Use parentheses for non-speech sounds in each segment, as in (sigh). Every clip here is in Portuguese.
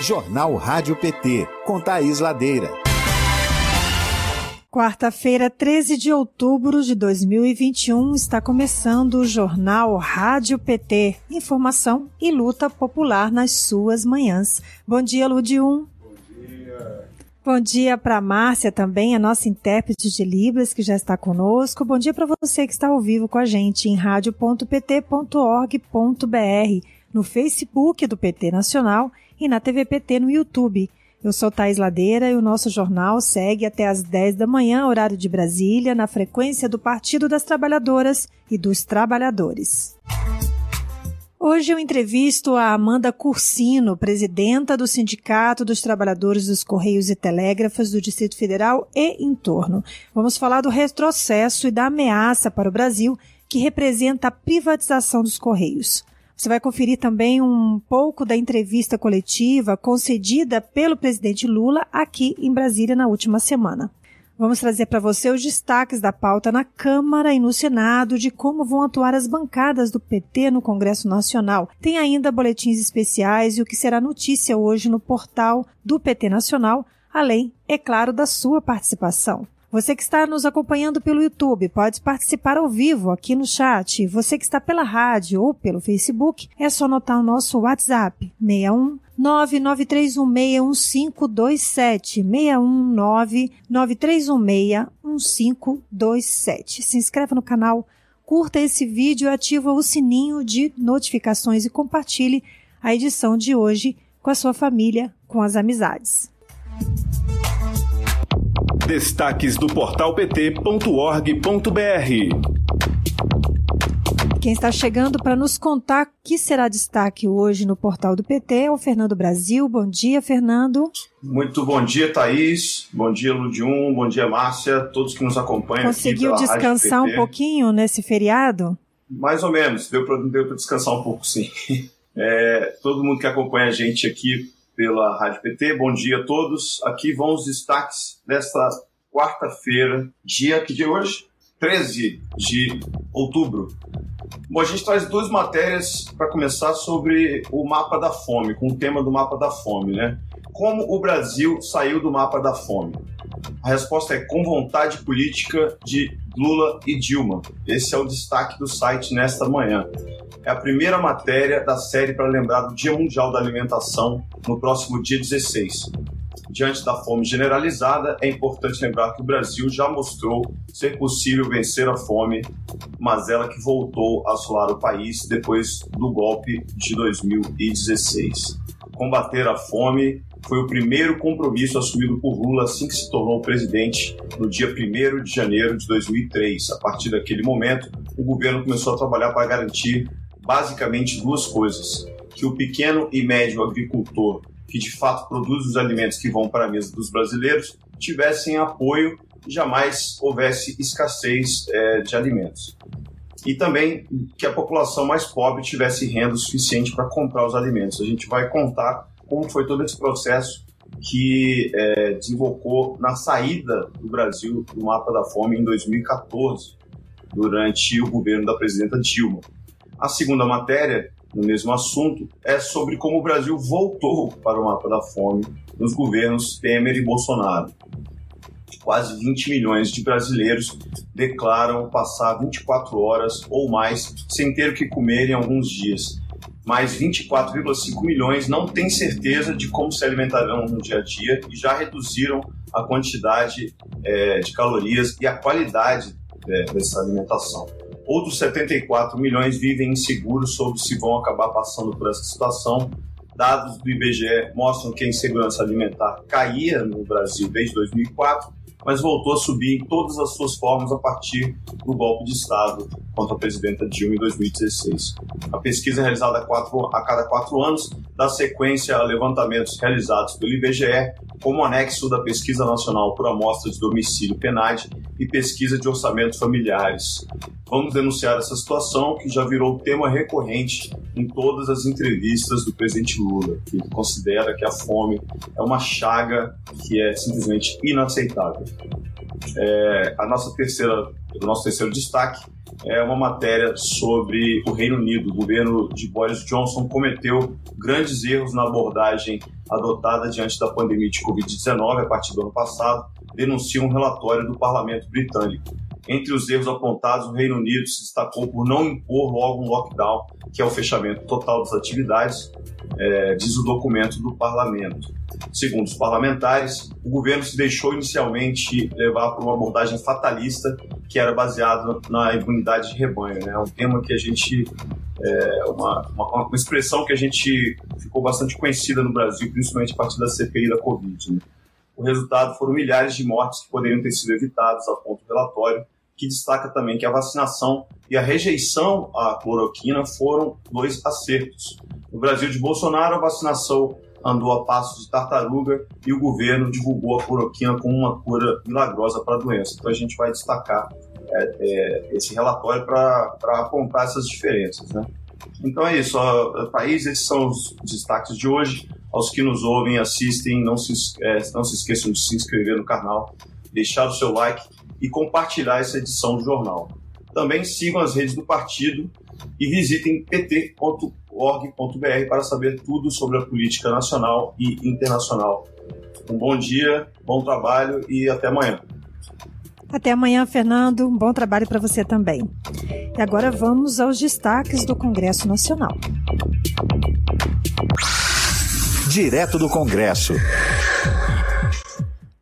Jornal Rádio PT, com Thaís Ladeira. Quarta-feira, 13 de outubro de 2021, está começando o Jornal Rádio PT. Informação e luta popular nas suas manhãs. Bom dia, Ludium. Bom dia para Márcia também, a nossa intérprete de Libras que já está conosco. Bom dia para você que está ao vivo com a gente em radio.pt.org.br, no Facebook do PT Nacional e na TV PT no YouTube. Eu sou Thais Ladeira e o nosso jornal segue até às 10 da manhã, horário de Brasília, na frequência do Partido das Trabalhadoras e dos Trabalhadores. Hoje eu entrevisto a Amanda Cursino, presidenta do Sindicato dos Trabalhadores dos Correios e Telégrafos do Distrito Federal e entorno. Vamos falar do retrocesso e da ameaça para o Brasil que representa a privatização dos Correios. Você vai conferir também um pouco da entrevista coletiva concedida pelo presidente Lula aqui em Brasília na última semana. Vamos trazer para você os destaques da pauta na Câmara e no Senado de como vão atuar as bancadas do PT no Congresso Nacional. Tem ainda boletins especiais e o que será notícia hoje no portal do PT Nacional, além, é claro, da sua participação. Você que está nos acompanhando pelo YouTube pode participar ao vivo aqui no chat. Você que está pela rádio ou pelo Facebook, é só anotar o nosso WhatsApp 61 993161527 61993161527. Se inscreva no canal, curta esse vídeo, ativa o sininho de notificações e compartilhe a edição de hoje com a sua família, com as amizades. Destaques do portal pt.org.br. Quem está chegando para nos contar o que será destaque hoje no portal do PT é o Fernando Brasil. Bom dia, Fernando. Muito bom dia, Thaís. Bom dia, Ludium. Bom dia, Márcia. Todos que nos acompanham. Conseguiu descansar um pouquinho nesse feriado? Mais ou menos. Deu para descansar um pouco, sim. (laughs) É, todo mundo que acompanha a gente aqui pela Rádio PT. Bom dia a todos. Aqui vão os destaques desta quarta-feira, dia que de hoje? 13 de outubro. Bom, a gente traz duas matérias para começar sobre o mapa da fome, com o tema do mapa da fome, né? Como o Brasil saiu do mapa da fome? A resposta é com vontade política de Lula e Dilma. Esse é o destaque do site nesta manhã é a primeira matéria da série para lembrar do Dia Mundial da Alimentação no próximo dia 16. Diante da fome generalizada, é importante lembrar que o Brasil já mostrou ser possível vencer a fome, mas ela que voltou a assolar o país depois do golpe de 2016. Combater a fome foi o primeiro compromisso assumido por Lula assim que se tornou presidente no dia 1 de janeiro de 2003. A partir daquele momento, o governo começou a trabalhar para garantir basicamente duas coisas: que o pequeno e médio agricultor, que de fato produz os alimentos que vão para a mesa dos brasileiros, tivessem apoio e jamais houvesse escassez é, de alimentos. E também que a população mais pobre tivesse renda suficiente para comprar os alimentos. A gente vai contar como foi todo esse processo que é, desembocou na saída do Brasil do mapa da fome em 2014, durante o governo da presidenta Dilma. A segunda matéria, no mesmo assunto, é sobre como o Brasil voltou para o mapa da fome nos governos Temer e Bolsonaro. Quase 20 milhões de brasileiros declaram passar 24 horas ou mais sem ter o que comer em alguns dias. Mais 24,5 milhões não têm certeza de como se alimentarão no dia a dia e já reduziram a quantidade é, de calorias e a qualidade é, dessa alimentação. Outros 74 milhões vivem inseguros sobre se vão acabar passando por essa situação. Dados do IBGE mostram que a insegurança alimentar caía no Brasil desde 2004 mas voltou a subir em todas as suas formas a partir do golpe de Estado contra a presidenta Dilma em 2016. A pesquisa é realizada a, cada quatro anos dá sequência a levantamentos realizados pelo IBGE como anexo da Pesquisa Nacional por Amostra de Domicílio PNAD e Pesquisa de Orçamentos Familiares. Vamos denunciar essa situação que já virou tema recorrente em todas as entrevistas do presidente Lula, que considera que a fome é uma chaga que é simplesmente inaceitável. É, a nossa terceira, o nosso terceiro destaque é uma matéria sobre o Reino Unido. O governo de Boris Johnson cometeu grandes erros na abordagem adotada diante da pandemia de Covid-19 a partir do ano passado, denuncia um relatório do parlamento britânico. Entre os erros apontados, o Reino Unido se destacou por não impor logo um lockdown, que é o fechamento total das atividades, é, diz o documento do parlamento. Segundo os parlamentares, o governo se deixou inicialmente levar por uma abordagem fatalista que era baseada na imunidade de rebanho. Né? É um tema que a gente. É uma, uma, uma, expressão que a gente ficou bastante conhecida no Brasil, principalmente a partir da CPI da Covid. Né? O resultado foram milhares de mortes que poderiam ter sido evitadas, aponta o relatório, que destaca também que a vacinação e a rejeição à cloroquina foram dois acertos. No Brasil de Bolsonaro, a vacinação andou a passos de tartaruga e o governo divulgou a cloroquina como uma cura milagrosa para a doença. Então a gente vai destacar é, é, esse relatório para apontar essas diferenças. Né? Então é isso, Thaís, esses são os destaques de hoje. Aos que nos ouvem, assistem, não se, é, não se esqueçam de se inscrever no canal, deixar o seu like e compartilhar essa edição do jornal. Também sigam as redes do partido e visitem pt.org.br para saber tudo sobre a política nacional e internacional. Um bom dia, bom trabalho e até amanhã. Até amanhã, Fernando. Um bom trabalho para você também. E agora vamos aos destaques do Congresso Nacional. Direto do Congresso.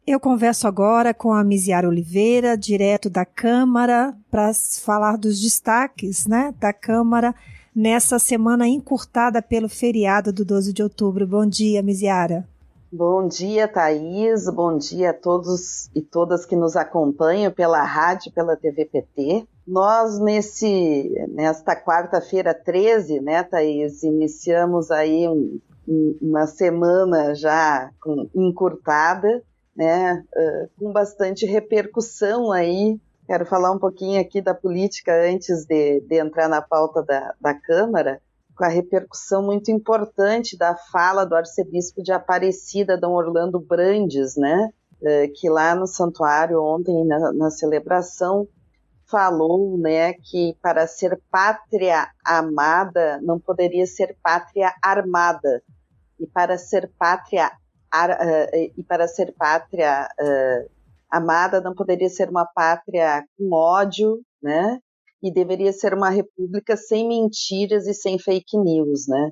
Eu converso agora com a Misiara Oliveira, direto da Câmara, para falar dos destaques né, da Câmara nessa semana encurtada pelo feriado do 12 de outubro. Bom dia, Misiara. Bom dia, Thaís. Bom dia a todos e todas que nos acompanham pela rádio, pela TVPT. Nós, nesse, nesta quarta-feira 13, né, Thaís, iniciamos aí um, um, uma semana já encurtada, né, uh, com bastante repercussão aí. Quero falar um pouquinho aqui da política antes de, de entrar na pauta da, da Câmara, com a repercussão muito importante da fala do arcebispo de Aparecida, Dom Orlando Brandes, né, uh, que lá no santuário ontem, na, na celebração, falou, né, que para ser pátria amada não poderia ser pátria armada, e para ser pátria e para ser pátria uh, amada não poderia ser uma pátria com ódio, né? E deveria ser uma república sem mentiras e sem fake news, né?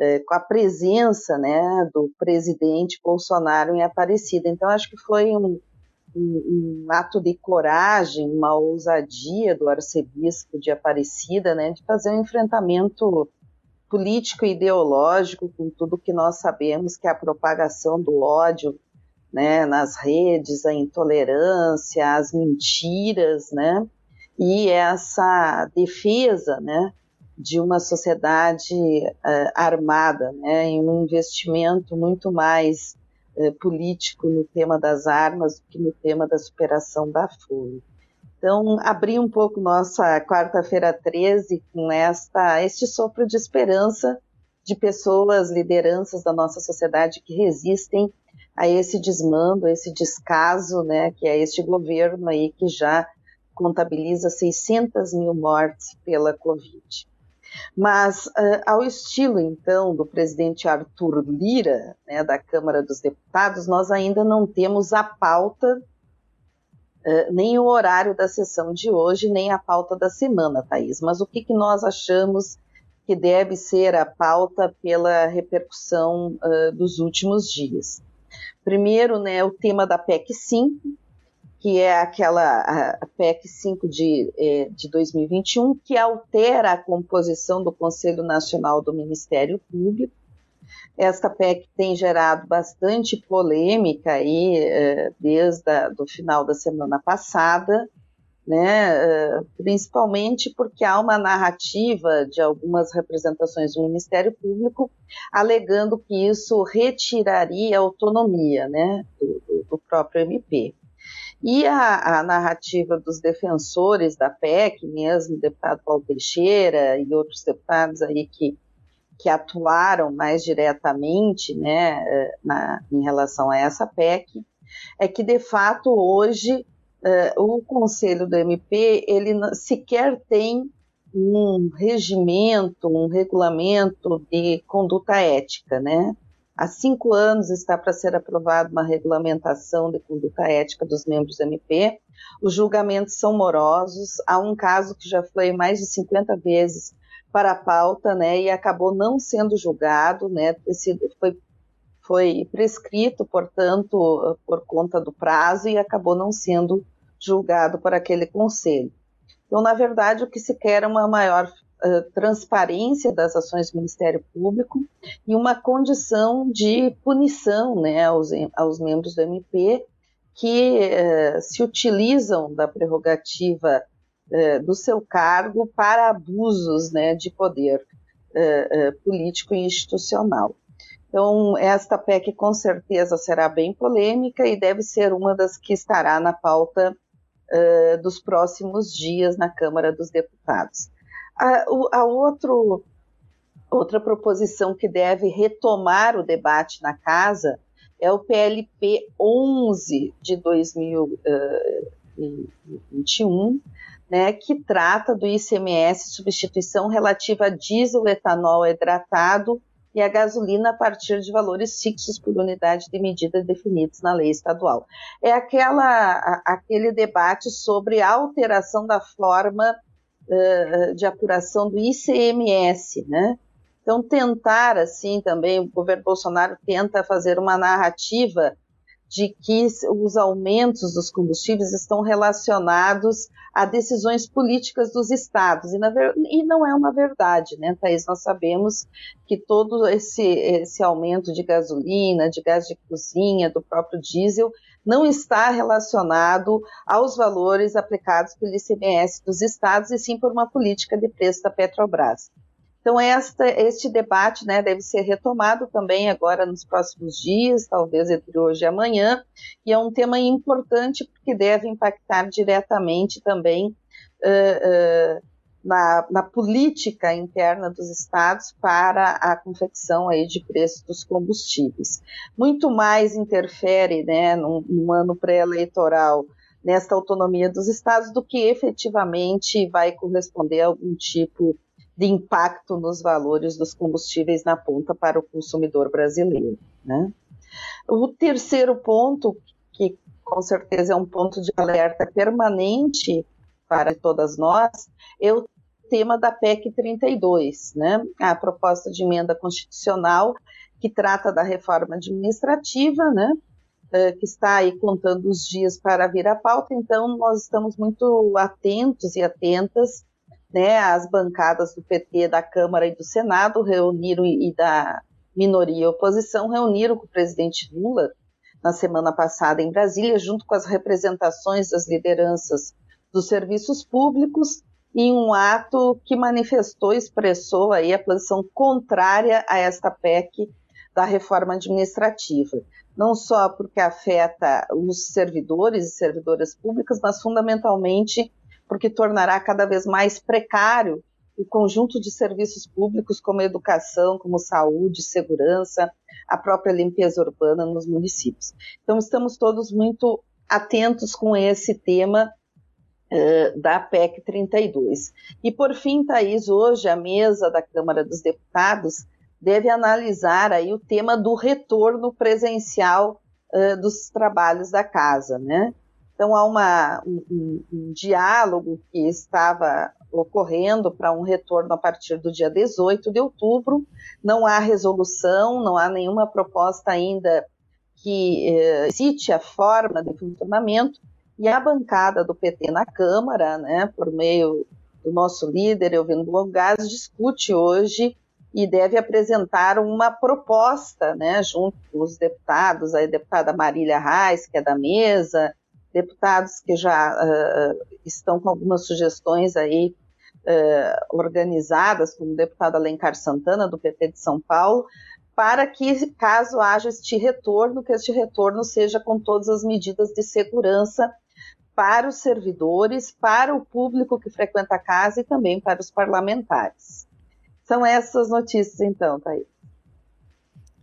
Uh, com a presença, né, do presidente Bolsonaro em Aparecida. Então acho que foi um, um, um, ato de coragem, uma ousadia do arcebispo de Aparecida, né, de fazer um enfrentamento político e ideológico com tudo que nós sabemos que é a propagação do ódio né, nas redes, a intolerância, as mentiras, né, e essa defesa, né, de uma sociedade uh, armada, né, em um investimento muito mais uh, político no tema das armas do que no tema da superação da fome. Então, abri um pouco nossa quarta-feira 13 com esta, este sopro de esperança de pessoas, lideranças da nossa sociedade que resistem a esse desmando, a esse descaso, né, que é este governo aí que já contabiliza 600 mil mortes pela Covid. Mas, uh, ao estilo, então, do presidente Arthur Lira, né, da Câmara dos Deputados, nós ainda não temos a pauta Uh, nem o horário da sessão de hoje, nem a pauta da semana, Thaís. Mas o que, que nós achamos que deve ser a pauta pela repercussão uh, dos últimos dias? Primeiro, né, o tema da PEC 5, que é aquela PEC 5 de, eh, de 2021, que altera a composição do Conselho Nacional do Ministério Público esta PEC tem gerado bastante polêmica aí eh, desde o final da semana passada, né, eh, principalmente porque há uma narrativa de algumas representações do Ministério Público alegando que isso retiraria a autonomia né, do, do próprio MP. E a, a, narrativa dos defensores da PEC, mesmo o deputado Paulo Teixeira e outros deputados aí que que atuaram mais diretamente né, eh, na, em relação a essa PEC, é que de fato hoje uh, o Conselho do MP ele sequer tem um regimento, um regulamento de conduta ética, né? Há cinco anos está para ser aprovada uma regulamentação de conduta ética dos membros do MP. Os julgamentos são morosos. Há um caso que já foi mais de 50 vezes para a pauta, né, e acabou não sendo julgado, né, foi, foi prescrito, portanto, por conta do prazo e acabou não sendo julgado por aquele conselho. Então, na verdade, o que se quer é uma maior uh, transparência das ações do Ministério Público e uma condição de punição né, aos, aos membros do MP que uh, se utilizam da prerrogativa do seu cargo para abusos né, de poder político e institucional. Então, esta PEC com certeza será bem polêmica e deve ser uma das que estará na pauta dos próximos dias na Câmara dos Deputados. A, a outro, outra proposição que deve retomar o debate na Casa é o PLP 11 de 2021, né, que trata do ICMS substituição relativa a diesel, etanol hidratado e a gasolina a partir de valores fixos por unidade de medida definidos na lei estadual. É aquela, aquele debate sobre a alteração da forma uh, de apuração do ICMS, né? Então, tentar, assim, também, o governo Bolsonaro tenta fazer uma narrativa de que os aumentos dos combustíveis estão relacionados a decisões políticas dos estados. E, e, não é uma verdade, né, Thaís? Nós sabemos que todo esse, esse aumento de gasolina, de gás de cozinha, do próprio diesel, não está relacionado aos valores aplicados pelo ICMS dos estados, e sim por uma política de preço da Petrobras. Então, esta, este debate né, deve ser retomado também agora nos próximos dias, talvez entre hoje e amanhã, e é um tema importante porque deve impactar diretamente também uh, uh, na, na, política interna dos estados para a confecção aí de preços dos combustíveis. Muito mais interfere né, num, num ano pré-eleitoral nesta autonomia dos estados do que efetivamente vai corresponder a algum tipo de de impacto nos valores dos combustíveis na ponta para o consumidor brasileiro. Né? O terceiro ponto, que com certeza é um ponto de alerta permanente para todas nós, é o tema da PEC 32, né? a proposta de emenda constitucional que trata da reforma administrativa, né? Eh, que está aí contando os dias para vir à pauta, então nós estamos muito atentos e atentas né, as bancadas do PT da Câmara e do Senado reuniram e da minoria e oposição reuniram com o presidente Lula na semana passada em Brasília, junto com as representações das lideranças dos serviços públicos, em um ato que manifestou, expressou aí a posição contrária a esta PEC da reforma administrativa. Não só porque afeta os servidores e servidoras públicas, mas fundamentalmente porque tornará cada vez mais precário o conjunto de serviços públicos como educação, como saúde, segurança, a própria limpeza urbana nos municípios. Então, estamos todos muito atentos com esse tema uh, da PEC 32. E, por fim, Thaís, hoje a mesa da Câmara dos Deputados deve analisar aí o tema do retorno presencial uh, dos trabalhos da casa, né? Então, há uma, um, um diálogo que estava ocorrendo para um retorno a partir do dia 18 de outubro. Não há resolução, não há nenhuma proposta ainda que eh, cite a forma de funcionamento. E a bancada do PT na Câmara, né, por meio do nosso líder, Elvino Longaz, discute hoje e deve apresentar uma proposta, né, junto com os deputados, a deputada Marília Reis, que é da mesa, deputados que já uh, estão com algumas sugestões aí uh, organizadas, como o deputado Alencar Santana, do PT de São Paulo, para que, caso haja este retorno, que este retorno seja com todas as medidas de segurança para os servidores, para o público que frequenta a casa e também para os parlamentares. São essas notícias, então, Thaís.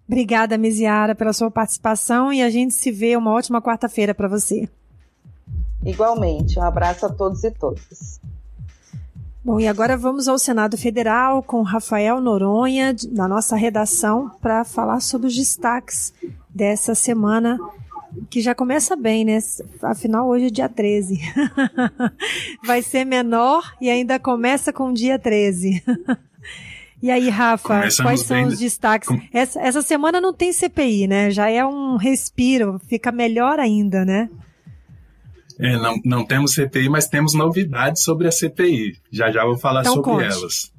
Obrigada, Misiara, pela sua participação e a gente se vê uma ótima quarta-feira para você. Igualmente, um abraço a todos e todas. Bom, e agora vamos ao Senado Federal com Rafael Noronha, da nossa redação, para falar sobre os destaques dessa semana, que já começa bem, né? Afinal, hoje é dia 13. (laughs) Vai ser menor e ainda começa com o dia 13. (laughs) E aí, Rafa, Começamos quais são os destaques? Com... Essa, essa semana não tem CPI, né? Já é um respiro, fica melhor ainda, né? É, não, não temos CPI, mas temos novidades sobre a CPI. Já já vou falar então, sobre conte. elas.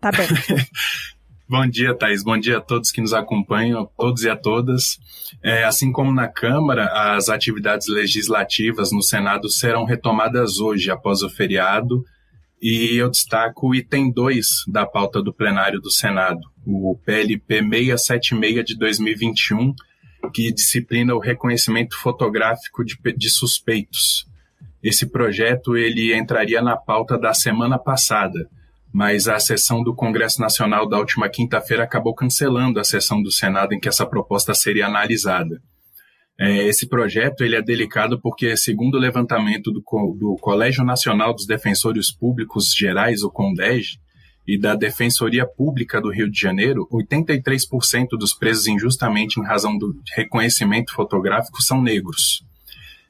Tá bem. (laughs) Bom dia, Thaís. Bom dia a todos que nos acompanham, a todos e a todas. É, assim como na Câmara, as atividades legislativas no Senado serão retomadas hoje, após o feriado. E eu destaco o item 2 da pauta do plenário do Senado, o PLP 676 de 2021, que disciplina o reconhecimento fotográfico de, de suspeitos. Esse projeto ele entraria na pauta da semana passada, mas a sessão do Congresso Nacional da última quinta-feira acabou cancelando a sessão do Senado em que essa proposta seria analisada. É, esse projeto ele é delicado porque, segundo o levantamento do, do Colégio Nacional dos Defensores Públicos Gerais, o CONDEG, e da Defensoria Pública do Rio de Janeiro, 83% dos presos injustamente em razão do reconhecimento fotográfico são negros.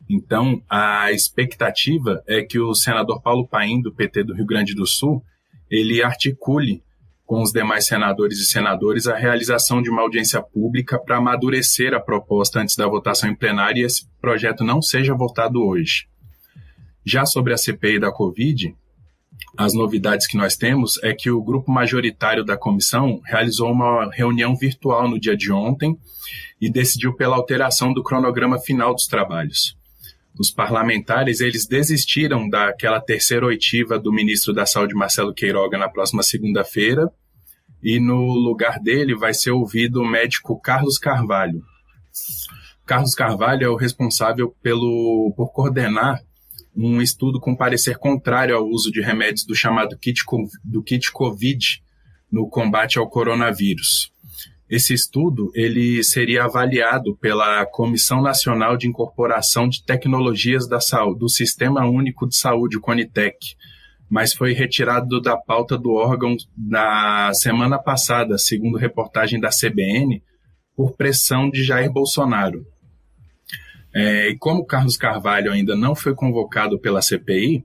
Então, a expectativa é que o senador Paulo Paim, do PT do Rio Grande do Sul, ele articule com os demais senadores e senadoras a realização de uma audiência pública para amadurecer a proposta antes da votação em plenário e esse projeto não seja votado hoje. Já sobre a CPI da Covid, as novidades que nós temos é que o grupo majoritário da comissão realizou uma reunião virtual no dia de ontem e decidiu pela alteração do cronograma final dos trabalhos. Os parlamentares, eles desistiram daquela terceira oitiva do ministro da Saúde, Marcelo Queiroga, na próxima segunda-feira, e no lugar dele vai ser ouvido o médico Carlos Carvalho. Carlos Carvalho é o responsável pelo, por coordenar um estudo com parecer contrário ao uso de remédios do chamado kit, do kit COVID no combate ao coronavírus. Esse estudo ele seria avaliado pela Comissão Nacional de Incorporação de Tecnologias da Saúde, do Sistema Único de Saúde, o CONITEC, mas foi retirado da pauta do órgão na semana passada, segundo reportagem da CBN, por pressão de Jair Bolsonaro. É, e como Carlos Carvalho ainda não foi convocado pela CPI,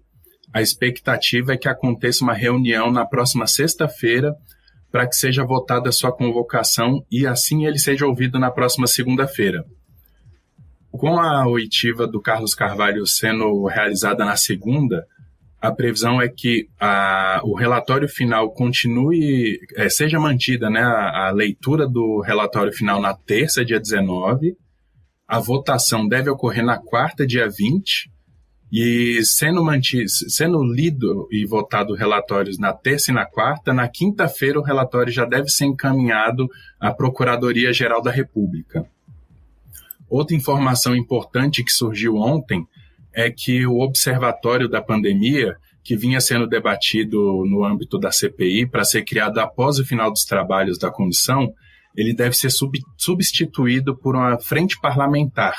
a expectativa é que aconteça uma reunião na próxima sexta-feira para que seja votada a sua convocação e assim ele seja ouvido na próxima segunda-feira. Com a oitiva do Carlos Carvalho sendo realizada na segunda, a previsão é que a, o relatório final continue, é, seja mantida né, a, a leitura do relatório final na terça, dia 19, a votação deve ocorrer na quarta, dia 20, e sendo, sendo lido e votado relatórios na terça e na quarta, na quinta-feira o relatório já deve ser encaminhado à Procuradoria-Geral da República. Outra informação importante que surgiu ontem é que o Observatório da Pandemia, que vinha sendo debatido no âmbito da CPI para ser criado após o final dos trabalhos da comissão, ele deve ser sub, substituído por uma frente parlamentar,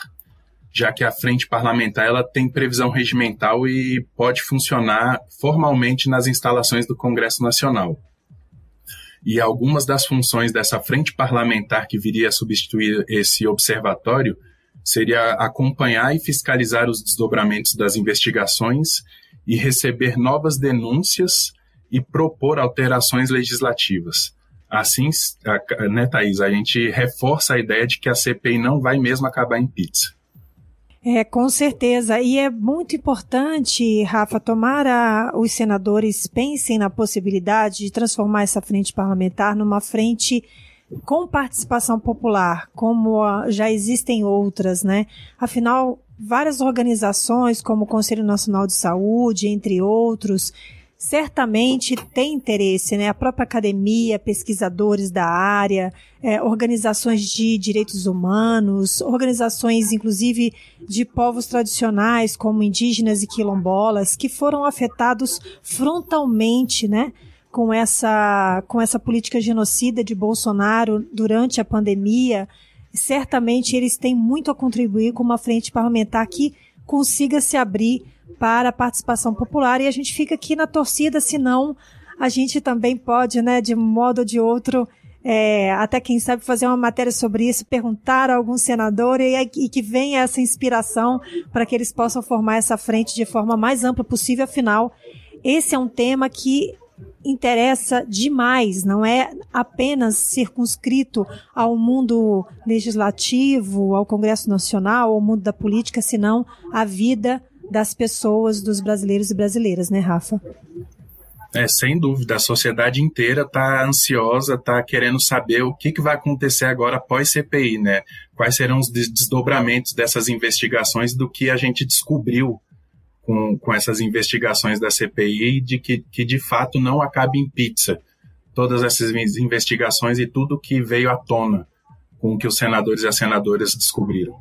já que a frente parlamentar ela tem previsão regimental e pode funcionar formalmente nas instalações do Congresso Nacional. E algumas das funções dessa frente parlamentar que viria a substituir esse observatório seria acompanhar e fiscalizar os desdobramentos das investigações e receber novas denúncias e propor alterações legislativas. Assim, né, Thaís, a gente reforça a ideia de que a CPI não vai mesmo acabar em pizza. É, com certeza. E é muito importante, Rafa, tomara os senadores pensem na possibilidade de transformar essa frente parlamentar numa frente com participação popular, como já existem outras, né? Afinal, várias organizações, como o Conselho Nacional de Saúde, entre outros, certamente tem interesse, né? A própria academia, pesquisadores da área, é, organizações de direitos humanos, organizações, inclusive, de povos tradicionais, como indígenas e quilombolas, que foram afetados frontalmente, né? Com essa, com essa política genocida de Bolsonaro durante a pandemia, certamente eles têm muito a contribuir com uma frente parlamentar que consiga se abrir para a participação popular e a gente fica aqui na torcida, senão a gente também pode, né, de modo ou de outro, é, até quem sabe fazer uma matéria sobre isso, perguntar a algum senador e, e que venha essa inspiração para que eles possam formar essa frente de forma mais ampla possível. Afinal, esse é um tema que interessa demais, não é apenas circunscrito ao mundo legislativo, ao Congresso Nacional, ao mundo da política, senão a vida das pessoas, dos brasileiros e brasileiras, né, Rafa? É, sem dúvida, a sociedade inteira está ansiosa, está querendo saber o que, que vai acontecer agora após CPI, né? Quais serão os desdobramentos dessas investigações do que a gente descobriu com, com essas investigações da CPI de que, que de fato não acabe em pizza. Todas essas investigações e tudo que veio à tona com o que os senadores e as senadoras descobriram.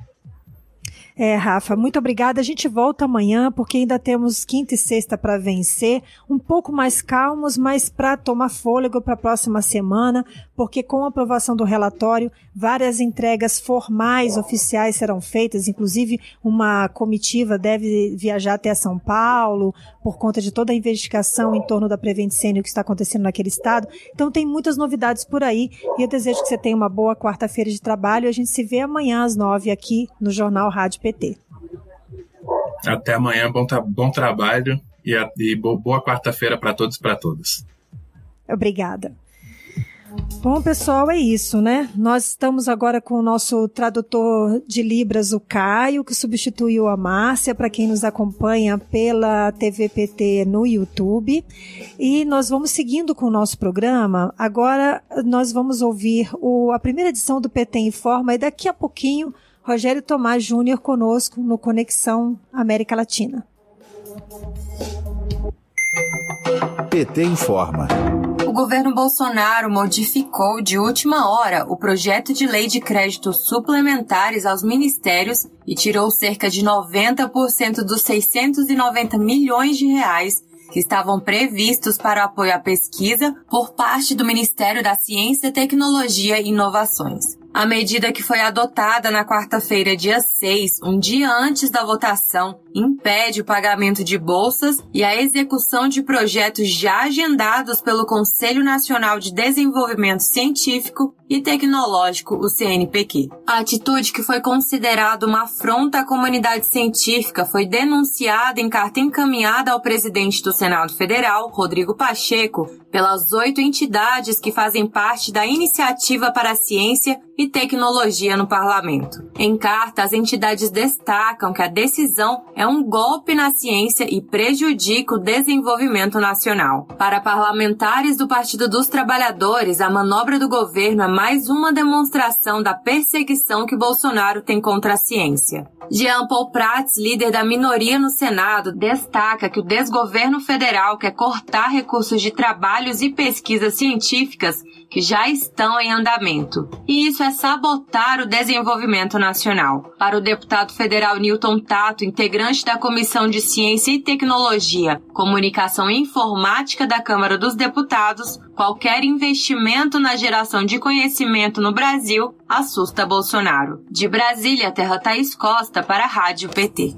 É, Rafa, muito obrigada. A gente volta amanhã porque ainda temos quinta e sexta para vencer, um pouco mais calmos, mas para tomar fôlego para a próxima semana, porque com a aprovação do relatório, várias entregas formais oficiais serão feitas, inclusive uma comitiva deve viajar até São Paulo por conta de toda a investigação em torno da Prevent Senior que está acontecendo naquele estado. Então tem muitas novidades por aí e eu desejo que você tenha uma boa quarta-feira de trabalho. A gente se vê amanhã às nove aqui no Jornal Rádio PT. Até amanhã, bom, bom trabalho e, e boa quarta-feira para todos e para todas. Obrigada. Bom, pessoal, é isso, né? Nós estamos agora com o nosso tradutor de Libras, o Caio, que substituiu a Márcia, para quem nos acompanha pela TVPT no YouTube. E nós vamos seguindo com o nosso programa. Agora nós vamos ouvir o, a primeira edição do PT Informa e daqui a pouquinho Rogério Tomás Júnior conosco no Conexão América Latina. PT informa. O governo Bolsonaro modificou de última hora o projeto de lei de créditos suplementares aos ministérios e tirou cerca de 90% dos 690 milhões de reais que estavam previstos para o apoio à pesquisa por parte do Ministério da Ciência, Tecnologia e Inovações. A medida que foi adotada na quarta-feira, dia 6, um dia antes da votação, impede o pagamento de bolsas e a execução de projetos já agendados pelo Conselho Nacional de Desenvolvimento Científico e Tecnológico, o CNPq. A atitude que foi considerada uma afronta à comunidade científica foi denunciada em carta encaminhada ao presidente do Senado Federal, Rodrigo Pacheco, pelas oito entidades que fazem parte da Iniciativa para a Ciência e Tecnologia no Parlamento. Em carta, as entidades destacam que a decisão é um golpe na ciência e prejudica o desenvolvimento nacional. Para parlamentares do Partido dos Trabalhadores, a manobra do governo é mais uma demonstração da perseguição que Bolsonaro tem contra a ciência. Jean Paul Prats, líder da minoria no Senado, destaca que o desgoverno federal quer cortar recursos de trabalhos e pesquisas científicas que já estão em andamento. E isso é sabotar o desenvolvimento nacional. Para o deputado federal Newton Tato, integrante da Comissão de Ciência e Tecnologia, Comunicação e Informática da Câmara dos Deputados, qualquer investimento na geração de conhecimento no Brasil assusta Bolsonaro. De Brasília, Terra Thaís Costa para a Rádio PT.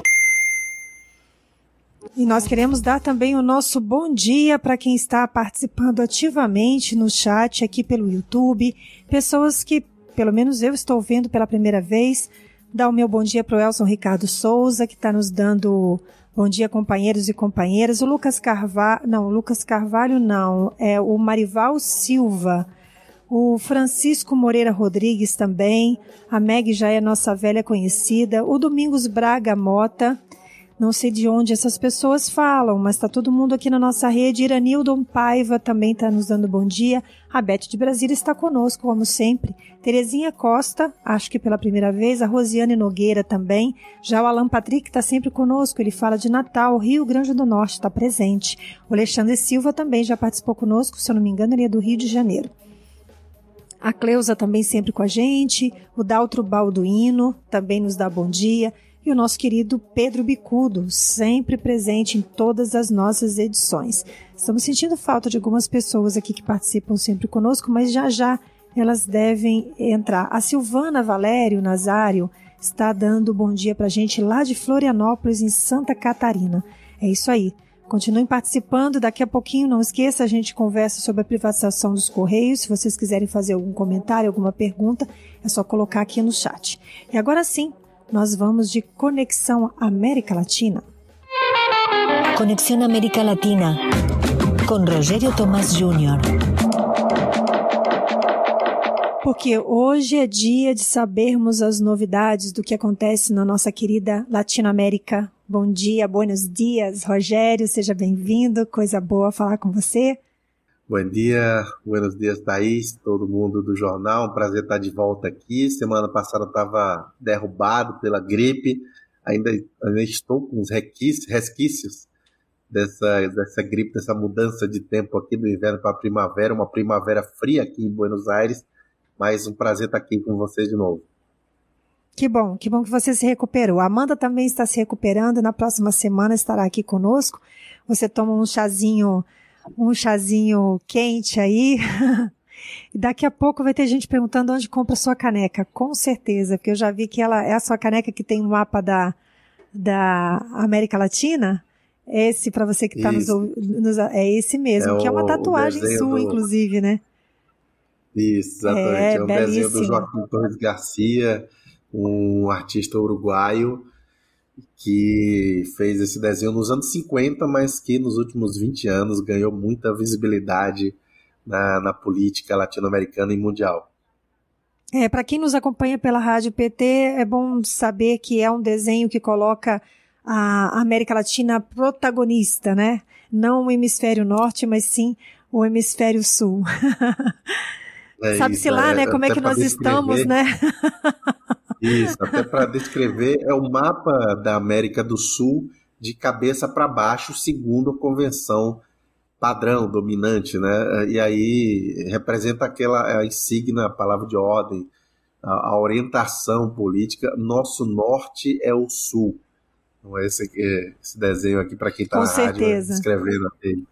E nós queremos dar também o nosso bom dia para quem está participando ativamente no chat aqui pelo YouTube, pessoas que, pelo menos eu estou vendo pela primeira vez. Dar o meu bom dia para o Elson Ricardo Souza, que está nos dando bom dia, companheiros e companheiras. O Lucas Carvalho, não, o Lucas Carvalho não, é o Marival Silva. O Francisco Moreira Rodrigues também. A Meg já é nossa velha conhecida. O Domingos Braga Mota. Não sei de onde essas pessoas falam, mas está todo mundo aqui na nossa rede. Iranildon Paiva também está nos dando bom dia. A Beth de Brasília está conosco, como sempre. Terezinha Costa, acho que pela primeira vez. A Rosiane Nogueira também. Já o Alan Patrick está sempre conosco. Ele fala de Natal. Rio Grande do Norte está presente. O Alexandre Silva também já participou conosco. Se eu não me engano, ele é do Rio de Janeiro. A Cleusa também sempre com a gente. O Daltro Balduino também nos dá bom dia e o nosso querido Pedro Bicudo, sempre presente em todas as nossas edições. Estamos sentindo falta de algumas pessoas aqui que participam sempre conosco, mas já já elas devem entrar. A Silvana Valério Nazário está dando bom dia para a gente lá de Florianópolis, em Santa Catarina. É isso aí. Continuem participando. Daqui a pouquinho, não esqueça, a gente conversa sobre a privatização dos Correios. Se vocês quiserem fazer algum comentário, alguma pergunta, é só colocar aqui no chat. E agora sim, nós vamos de Conexão América Latina. Conexão América Latina, com Rogério Tomás Júnior. Porque hoje é dia de sabermos as novidades do que acontece na nossa querida Latinoamérica. Bom dia, buenos dias, Rogério, seja bem-vindo. Coisa boa falar com você. Bom dia, buenos dias, Thaís, todo mundo do jornal. Um prazer estar de volta aqui. Semana passada estava derrubado pela gripe. Ainda, ainda estou com os resquícios dessa, dessa gripe, dessa mudança de tempo aqui do inverno para a primavera, uma primavera fria aqui em Buenos Aires. Mas um prazer estar aqui com vocês de novo. Que bom, que bom que você se recuperou. A Amanda também está se recuperando. Na próxima semana estará aqui conosco. Você toma um chazinho um chazinho quente aí. (laughs) E daqui a pouco vai ter gente perguntando onde compra sua caneca. Com certeza, porque eu já vi que ela é a sua caneca que tem o um mapa da, da América Latina. Esse, para você que está nos, nos, É esse mesmo, é que é uma tatuagem sua, do... inclusive, né? Isso, exatamente. É, é um belíssimo. desenho do Joaquim Torres Garcia, um artista uruguaio que fez esse desenho nos anos 50, mas que nos últimos 20 anos ganhou muita visibilidade na, na política latino-americana e mundial. É, para quem nos acompanha pela Rádio PT, é bom saber que é um desenho que coloca a América Latina protagonista, né? Não o hemisfério norte, mas sim o hemisfério sul. (laughs) É Sabe-se lá, é, né, como é que nós estamos, né? (laughs) Isso, até para descrever, é o mapa da América do Sul de cabeça para baixo, segundo a convenção padrão, dominante, né? E aí representa aquela a insígnia, a palavra de ordem, a, a orientação política. Nosso norte é o sul. Então, esse, esse desenho aqui, para quem está na certeza. rádio, descrevendo aqui.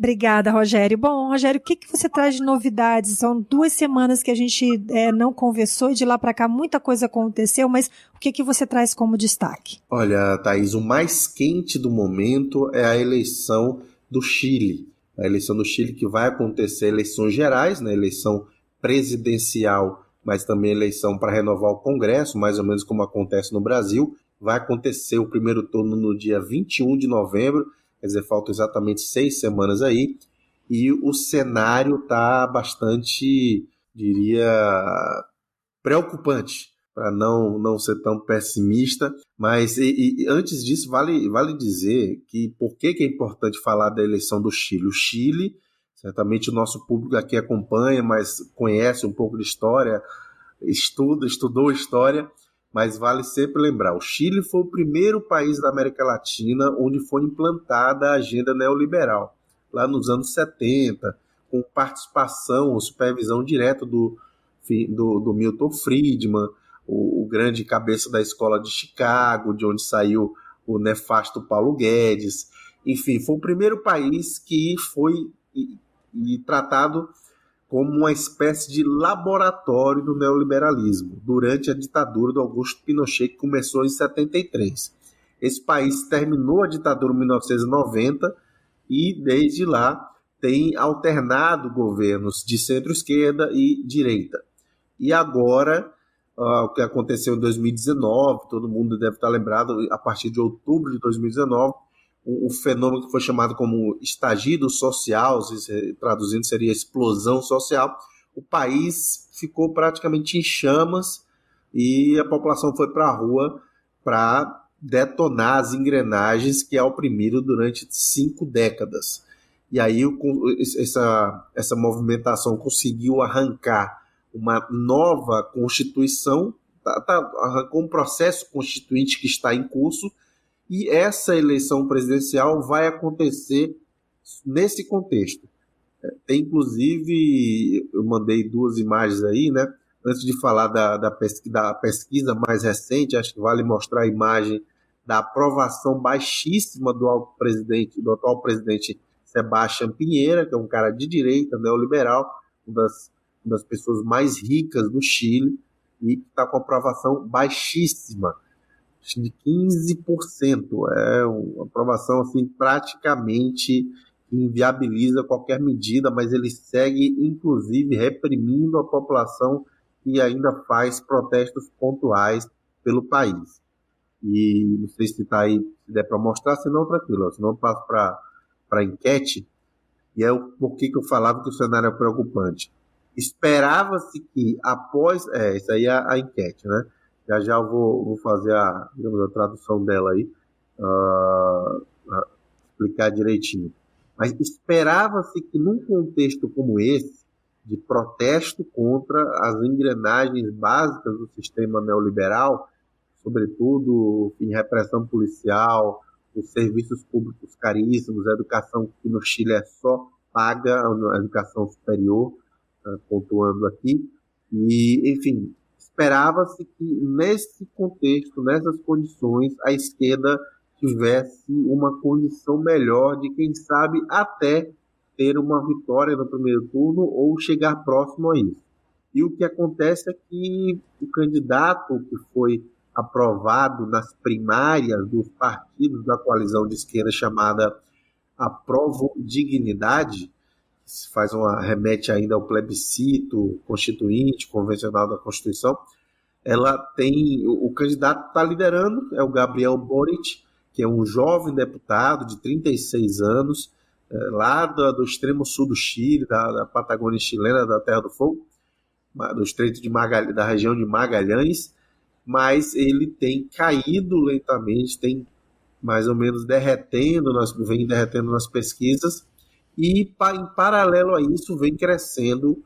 Obrigada, Rogério. Bom, Rogério, o que, que você traz de novidades? São duas semanas que a gente é, não conversou e de lá para cá muita coisa aconteceu, mas o que, que você traz como destaque? Olha, Thaís, o mais quente do momento é a eleição do Chile. A eleição do Chile que vai acontecer, eleições gerais, né, eleição presidencial, mas também eleição para renovar o Congresso, mais ou menos como acontece no Brasil. Vai acontecer o primeiro turno no dia 21 de novembro quer dizer, faltam exatamente seis semanas aí, e o cenário está bastante, diria, preocupante, para não, não ser tão pessimista, mas e, e, antes disso, vale, vale dizer que por que, que é importante falar da eleição do Chile? O Chile, certamente o nosso público aqui acompanha, mas conhece um pouco de história, estuda, estudou história, mas vale sempre lembrar: o Chile foi o primeiro país da América Latina onde foi implantada a agenda neoliberal, lá nos anos 70, com participação ou supervisão direta do, do, do Milton Friedman, o, o, grande cabeça da escola de Chicago, de onde saiu o nefasto Paulo Guedes. Enfim, foi o primeiro país que foi e, e tratado como uma espécie de laboratório do neoliberalismo durante a ditadura do Augusto Pinochet, que começou em 73. Esse país terminou a ditadura em 1990 e, desde lá, tem alternado governos de centro-esquerda e direita. E agora, uh, o que aconteceu em 2019, todo mundo deve estar lembrado, a partir de outubro de 2019, o, fenômeno que foi chamado como estagido social, traduzindo seria explosão social, o país ficou praticamente em chamas e a população foi para a rua para detonar as engrenagens que a oprimiram durante cinco décadas. E aí essa, essa movimentação conseguiu arrancar uma nova constituição, tá, tá, arrancou um processo constituinte que está em curso, e essa eleição presidencial vai acontecer nesse contexto. É, tem inclusive, eu mandei duas imagens aí, né? Antes de falar da, da, pesquisa, da pesquisa mais recente, acho que vale mostrar a imagem da aprovação baixíssima do presidente, do atual presidente Sebastião Pinheira, que é um cara de direita, neoliberal, uma das uma das pessoas mais ricas do Chile, e está com aprovação baixíssima, de 15%. É uma aprovação assim, praticamente inviabiliza qualquer medida, mas ele segue, inclusive, reprimindo a população e ainda faz protestos pontuais pelo país. E não sei se está aí, se der para mostrar, senão tranquilo, senão eu passo para a enquete. E é o porquê que eu falava que o cenário é preocupante. Esperava-se que após. É, isso aí é a, a enquete, né? Já já eu vou, vou fazer a, digamos, a tradução dela aí, uh, uh, explicar direitinho. Mas esperava-se que num contexto como esse, de protesto contra as engrenagens básicas do sistema neoliberal, sobretudo em repressão policial, os serviços públicos caríssimos, a educação que no Chile é só paga, a educação superior, uh, pontuando aqui. E, enfim, esperava-se que nesse contexto, nessas condições, a esquerda tivesse uma condição melhor de, quem sabe, até ter uma vitória no primeiro turno ou chegar próximo a isso. E o que acontece é que o candidato que foi aprovado nas primárias dos partidos da coalizão de esquerda chamada Aprovo Dignidade, se faz uma remete ainda ao plebiscito constituinte, convencional da Constituição, ela tem o, o candidato está liderando é o Gabriel Boric, que é um jovem deputado de 36 anos, é, lá do, do, extremo sul do Chile, da, da, Patagônia chilena, da Terra do Fogo, do estreito de Magalhães, da região de Magalhães, mas ele tem caído lentamente, tem mais ou menos derretendo, nas, vem derretendo nas pesquisas, e em paralelo a isso vem crescendo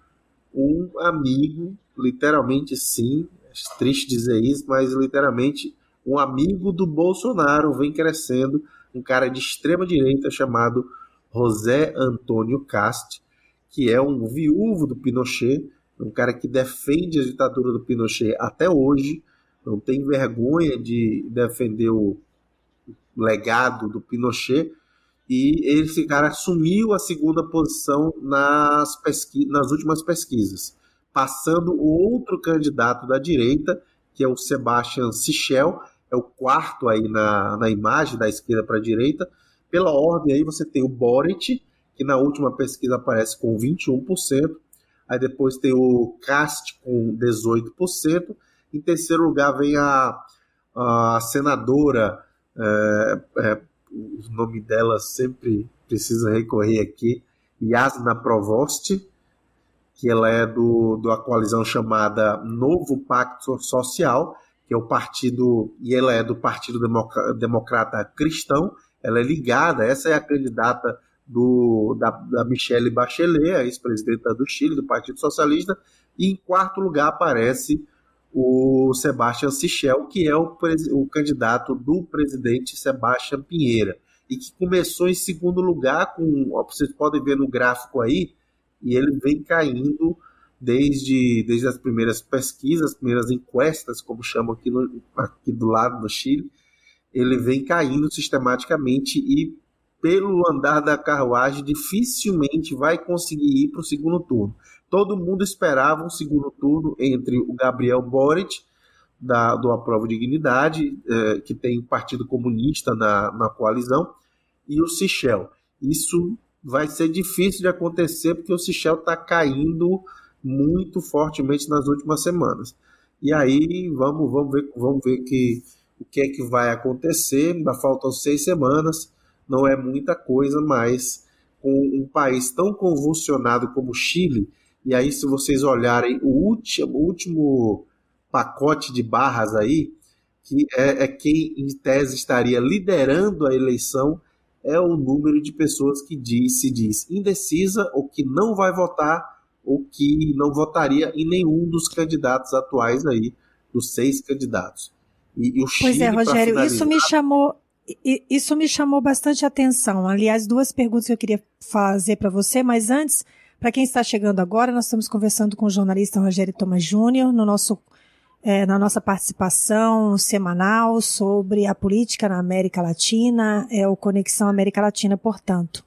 um amigo, literalmente sim, é triste dizer isso, mas literalmente um amigo do Bolsonaro vem crescendo, um cara de extrema direita chamado José Antônio Cast, que é um viúvo do Pinochet, um cara que defende a ditadura do Pinochet até hoje, não tem vergonha de defender o legado do Pinochet, e esse cara assumiu a segunda posição nas, pesqui nas últimas pesquisas, passando o outro candidato da direita, que é o Sebastian Sichel, é o quarto aí na, na imagem, da esquerda para a direita. Pela ordem aí você tem o Boric, que na última pesquisa aparece com 21%, aí depois tem o Cast com 18%, em terceiro lugar vem a, a senadora, é, é, o nome dela sempre precisa recorrer aqui, Yasna Provost, que ela é do, da coalizão chamada Novo Pacto Social, que é o partido, e ela é do Partido Democrata Cristão, ela é ligada, essa é a candidata do, da, da Michelle Bachelet, a ex-presidenta do Chile, do Partido Socialista, e em quarto lugar aparece o Sebastião Sichel, que é o, o candidato do presidente Sebastião Pinheira, e que começou em segundo lugar, com, vocês podem ver no gráfico aí, e ele vem caindo desde, desde as primeiras pesquisas, as primeiras encuestas, como chamam aqui, no, aqui do lado do Chile, ele vem caindo sistematicamente e, pelo andar da carruagem, dificilmente vai conseguir ir para o segundo turno. Todo mundo esperava um segundo turno entre o Gabriel Boric, da, do Aprova Dignidade, eh, que tem o Partido Comunista na, na coalizão, e o Sichel. Isso vai ser difícil de acontecer porque o Sichel está caindo muito fortemente nas últimas semanas. E aí vamos, vamos ver, vamos ver que, o que é que vai acontecer. Ainda faltam seis semanas, não é muita coisa, mas com um país tão convulsionado como o Chile, e aí, se vocês olharem o último, o último pacote de barras aí, que é, é, quem em tese estaria liderando a eleição, é o número de pessoas que diz, se diz indecisa ou que não vai votar ou que não votaria em nenhum dos candidatos atuais aí, dos seis candidatos. E, e o Chile, pois é, Rogério, isso me chamou isso me chamou bastante atenção. Aliás, duas perguntas que eu queria fazer para você, mas antes para quem está chegando agora, nós estamos conversando com o jornalista Rogério Thomas Júnior no nosso, é, na nossa participação semanal sobre a política na América Latina, é o Conexão América Latina, portanto.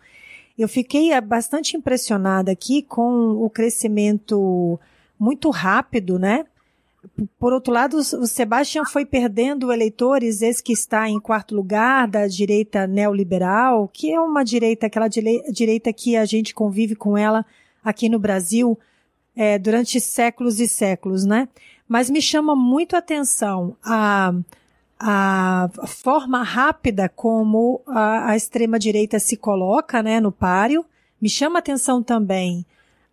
Eu fiquei eh, bastante impressionada aqui com o crescimento muito rápido, né? Por outro lado, o Sebastião foi perdendo eleitores, esse que está em quarto lugar, da direita neoliberal, que é uma direita, aquela direita que a gente convive com ela aqui no Brasil é, durante séculos e séculos, né? Mas me chama muito a atenção a, a forma rápida como a, a extrema-direita se coloca né, no páreo. Me chama a atenção também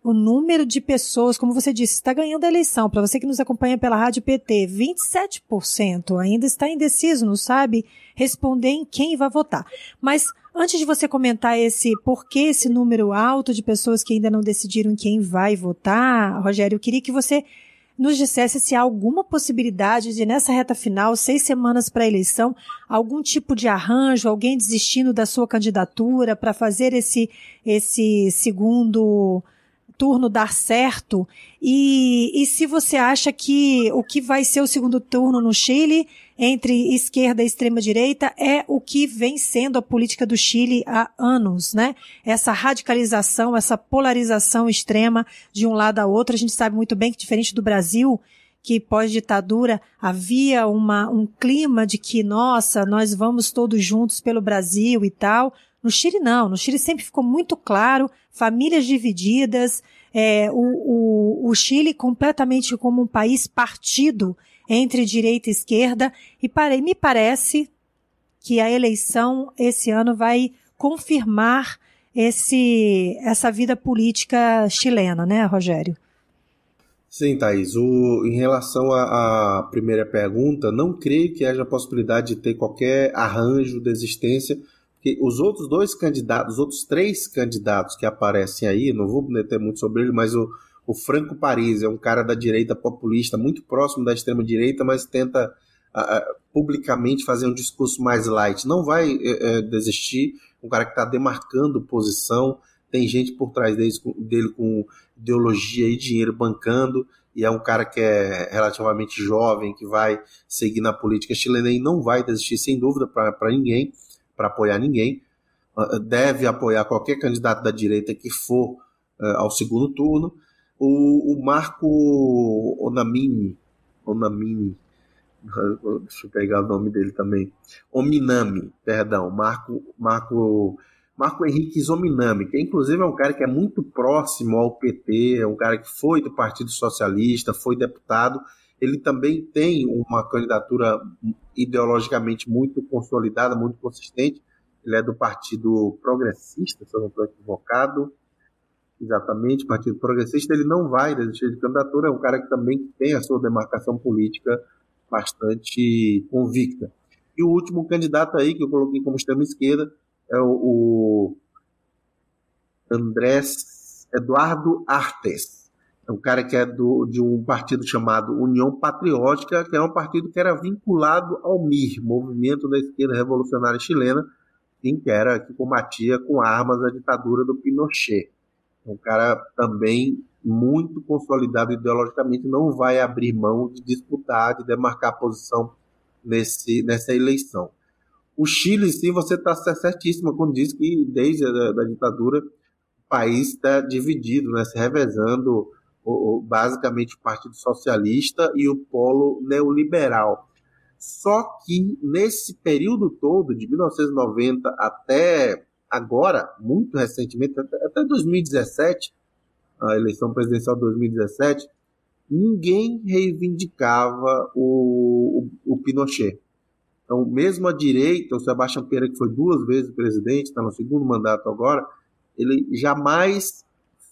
o número de pessoas, como você disse, está ganhando a eleição. Para você que nos acompanha pela Rádio PT, 27% ainda está indeciso, não sabe responder em quem vai votar. Mas antes de você comentar esse porquê esse número alto de pessoas que ainda não decidiram em quem vai votar, Rogério, eu queria que você nos dissesse se há alguma possibilidade de, nessa reta final, seis semanas para a eleição, algum tipo de arranjo, alguém desistindo da sua candidatura para fazer esse, esse segundo turno dar certo? E, e se você acha que o que vai ser o segundo turno no Chile entre esquerda e extrema direita é o que vem sendo a política do Chile há anos, né? Essa radicalização, essa polarização extrema de um lado a outro. A gente sabe muito bem que diferente do Brasil, que pós-ditadura havia uma, um clima de que, nossa, nós vamos todos juntos pelo Brasil e tal. No Chile, não. No Chile sempre ficou muito claro, famílias divididas, é, o, o, o Chile completamente como um país partido entre direita e esquerda, e me parece que a eleição esse ano vai confirmar esse, essa vida política chilena, né, Rogério? Sim, Thaís. O, em relação à, primeira pergunta, não creio que haja possibilidade de ter qualquer arranjo de existência que os outros dois candidatos, os outros três candidatos que aparecem aí, não vou meter muito sobre ele, mas o, o Franco Paris é um cara da direita populista, muito próximo da extrema direita, mas tenta uh, publicamente fazer um discurso mais light. Não vai uh, desistir, um cara que está demarcando posição, tem gente por trás dele, dele com ideologia e dinheiro bancando, e é um cara que é relativamente jovem, que vai seguir na política chilena e não vai desistir, sem dúvida, para ninguém para apoiar ninguém, ah, deve apoiar qualquer candidato da direita que for ah, ao segundo turno. O, o Marco Onamini, Onamini, deixa eu pegar o nome dele também, Ominami, perdão, Marco, Marco, Marco Henrique Zominami, que inclusive é um cara que é muito próximo ao PT, é um cara que foi do Partido Socialista, foi deputado, ele também tem uma candidatura ideologicamente muito consolidada, muito consistente. Ele é do Partido Progressista, se eu não estou equivocado. Exatamente, Partido Progressista. Ele não vai desistir de candidatura, é um cara que também tem a sua demarcação política bastante convicta. E o último candidato aí que eu coloquei como extrema-esquerda é o, o Andrés Eduardo Artes é um cara que é do, de um partido chamado União Patriótica, que é um partido que era vinculado ao MIR, Movimento da Esquerda Revolucionária Chilena, em que era que combatia com armas a ditadura do Pinochet. É um cara também muito consolidado ideologicamente, não vai abrir mão de disputar, de demarcar posição nesse, nessa eleição. O Chile, sim, você está certíssimo quando diz que desde a da ditadura o país está dividido, né, se revezando o, basicamente o Partido Socialista e o polo neoliberal. Só que nesse período todo, de 1990 até agora, muito recentemente, até 2017, a eleição presidencial de 2017, ninguém reivindicava o, o, o, Pinochet. Então, mesmo a direita, o Sebastião Pereira, que foi duas vezes presidente, está no segundo mandato agora, ele jamais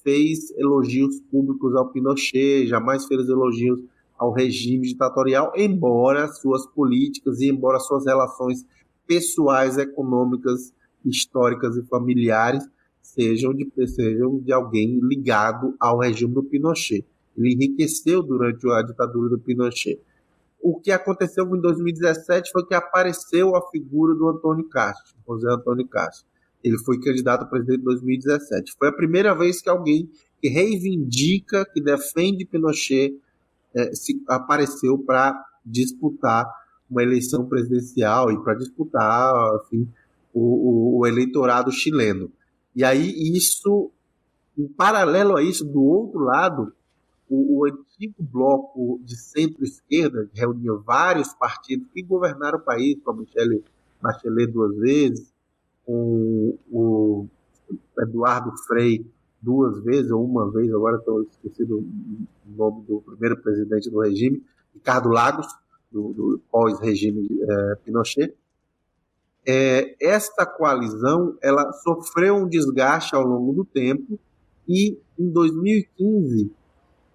fez elogios públicos ao Pinochet, jamais fez elogios ao regime ditatorial, embora suas políticas e embora suas relações pessoais, econômicas, históricas e familiares sejam de, sejam de alguém ligado ao regime do Pinochet. Ele enriqueceu durante a ditadura do Pinochet. O que aconteceu em 2017 foi que apareceu a figura do Antônio Castro, José Antônio Castro. Ele foi candidato a presidente em 2017. Foi a primeira vez que alguém que reivindica, que defende Pinochet, é, se apareceu para disputar uma eleição presidencial e para disputar assim, o, o, o, eleitorado chileno. E aí isso, em paralelo a isso, do outro lado, o, antigo bloco de centro-esquerda, que reunia vários partidos que governaram o país, com a Michelle Bachelet duas vezes, com o Eduardo Frei duas vezes, ou uma vez, agora estou esquecido o nome do primeiro presidente do regime, Ricardo Lagos, do, do pós-regime é, Pinochet. É, esta coalizão ela sofreu um desgaste ao longo do tempo e em 2015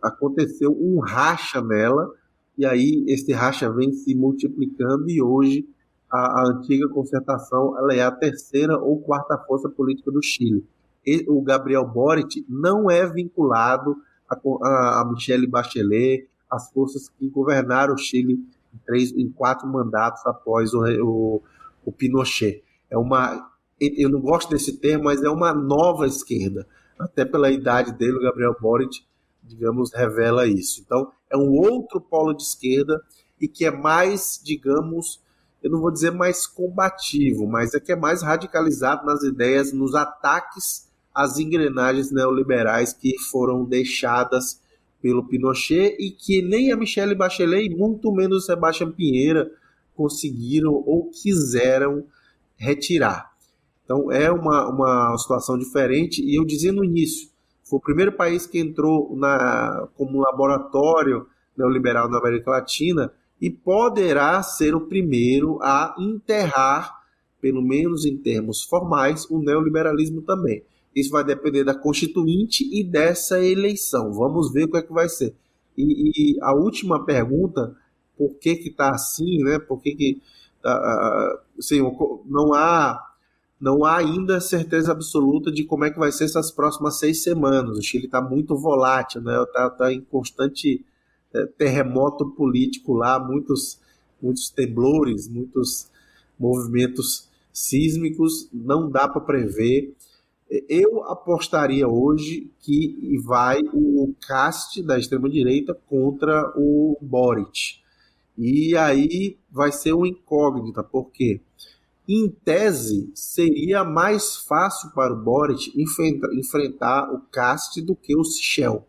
aconteceu um racha nela e aí esse racha vem se multiplicando e hoje a, a antiga concertação ela é a terceira ou quarta força política do Chile. E, o Gabriel Boric não é vinculado a, a, a Michelle Bachelet, as forças que governaram o Chile em, três, em quatro mandatos após o, o, o Pinochet. É uma, eu não gosto desse termo, mas é uma nova esquerda. Até pela idade dele, o Gabriel Boric, digamos, revela isso. Então, é um outro polo de esquerda e que é mais, digamos, eu não vou dizer mais combativo, mas é que é mais radicalizado nas ideias, nos ataques às engrenagens neoliberais que foram deixadas pelo Pinochet e que nem a Michelle Bachelet e muito menos o Sebastião Pinheira conseguiram ou quiseram retirar. Então é uma, uma situação diferente e eu dizia no início, foi o primeiro país que entrou na, como laboratório neoliberal na América Latina e poderá ser o primeiro a enterrar, pelo menos em termos formais, o neoliberalismo também. Isso vai depender da Constituinte e dessa eleição. Vamos ver o que é que vai ser. E, e a última pergunta, por que que está assim, né? Por que que uh, assim, não há não há ainda certeza absoluta de como é que vai ser essas próximas seis semanas. O Chile está muito volátil, né? Está tá em constante terremoto político lá, muitos, muitos temblores, muitos movimentos sísmicos, não dá para prever. Eu apostaria hoje que vai o cast da extrema-direita contra o Boric. E aí vai ser uma incógnita, porque em tese seria mais fácil para o Boric enfrentar o cast do que o Sichel.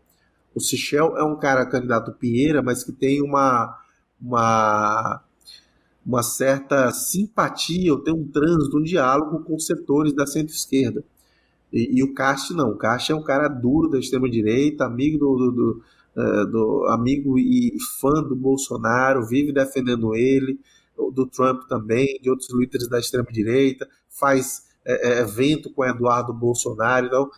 O Sichel é um cara candidato Pinheira, mas que tem uma, uma, uma certa simpatia, ou tem um trânsito, um diálogo com setores da centro-esquerda. E, e, o Cast não. O Cast é um cara duro da extrema-direita, amigo do, do, do, uh, do, amigo e fã do Bolsonaro, vive defendendo ele, do Trump também, de outros líderes da extrema-direita, faz é, evento com Eduardo Bolsonaro. Então,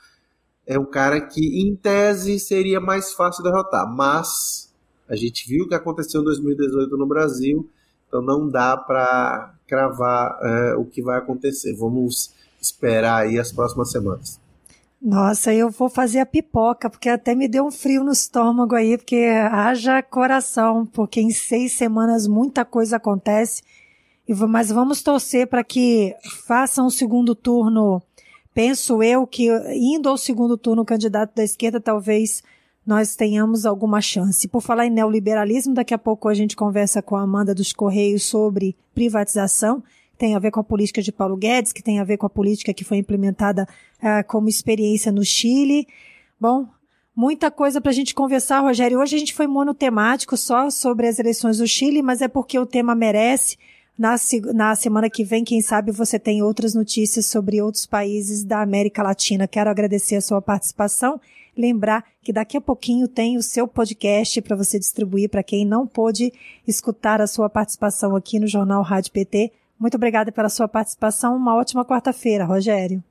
é um cara que, em tese, seria mais fácil derrotar. Mas a gente viu o que aconteceu em 2018 no Brasil, então não dá para cravar é, o que vai acontecer. Vamos esperar aí as próximas semanas. Nossa, eu vou fazer a pipoca, porque até me deu um frio no estômago aí, porque haja coração, porque em seis semanas muita coisa acontece. Mas vamos torcer para que façam um segundo turno penso eu que indo ao segundo turno o candidato da esquerda, talvez nós tenhamos alguma chance. Por falar em neoliberalismo, daqui a pouco a gente conversa com a Amanda dos Correios sobre privatização, que tem a ver com a política de Paulo Guedes, que tem a ver com a política que foi implementada uh, como experiência no Chile. Bom, muita coisa para a gente conversar, Rogério. Hoje a gente foi monotemático só sobre as eleições do Chile, mas é porque o tema merece. Na, na semana que vem, quem sabe você tem outras notícias sobre outros países da América Latina. Quero agradecer a sua participação. Lembrar que daqui a pouquinho tem o seu podcast para você distribuir para quem não pôde escutar a sua participação aqui no Jornal Rádio PT. Muito obrigada pela sua participação. Uma ótima quarta-feira, Rogério.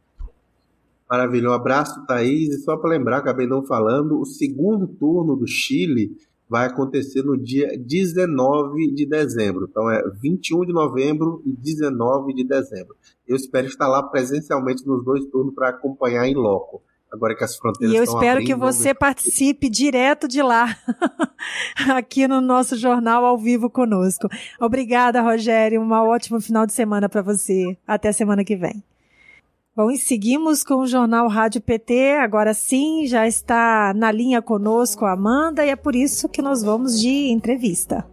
Maravilha. Um abraço, Thaís. E só para lembrar, acabei não falando, o segundo turno do Chile vai acontecer no dia 19 de dezembro. Então é 21 de novembro e 19 de dezembro. Eu espero estar lá presencialmente nos dois turnos para acompanhar em loco. Agora que as fronteiras E eu espero abrindo, que você participe direto de lá, (laughs) aqui no nosso jornal ao vivo conosco. Obrigada, Rogério. Um ótimo final de semana para você. Até semana que vem. Bom, e seguimos com o Jornal Rádio PT. Agora sim, já está na linha conosco a Amanda e é por isso que nós vamos de entrevista.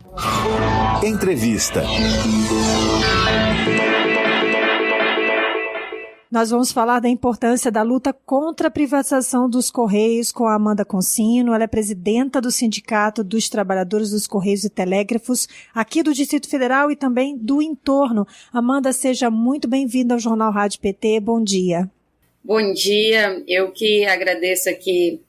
Entrevista. Nós vamos falar da importância da luta contra a privatização dos Correios com a Amanda Consino. Ela é presidenta do Sindicato dos Trabalhadores dos Correios e Telégrafos aqui do Distrito Federal e também do entorno. Amanda, seja muito bem-vinda ao Jornal Rádio PT. Bom dia. Bom dia. Eu que agradeço aqui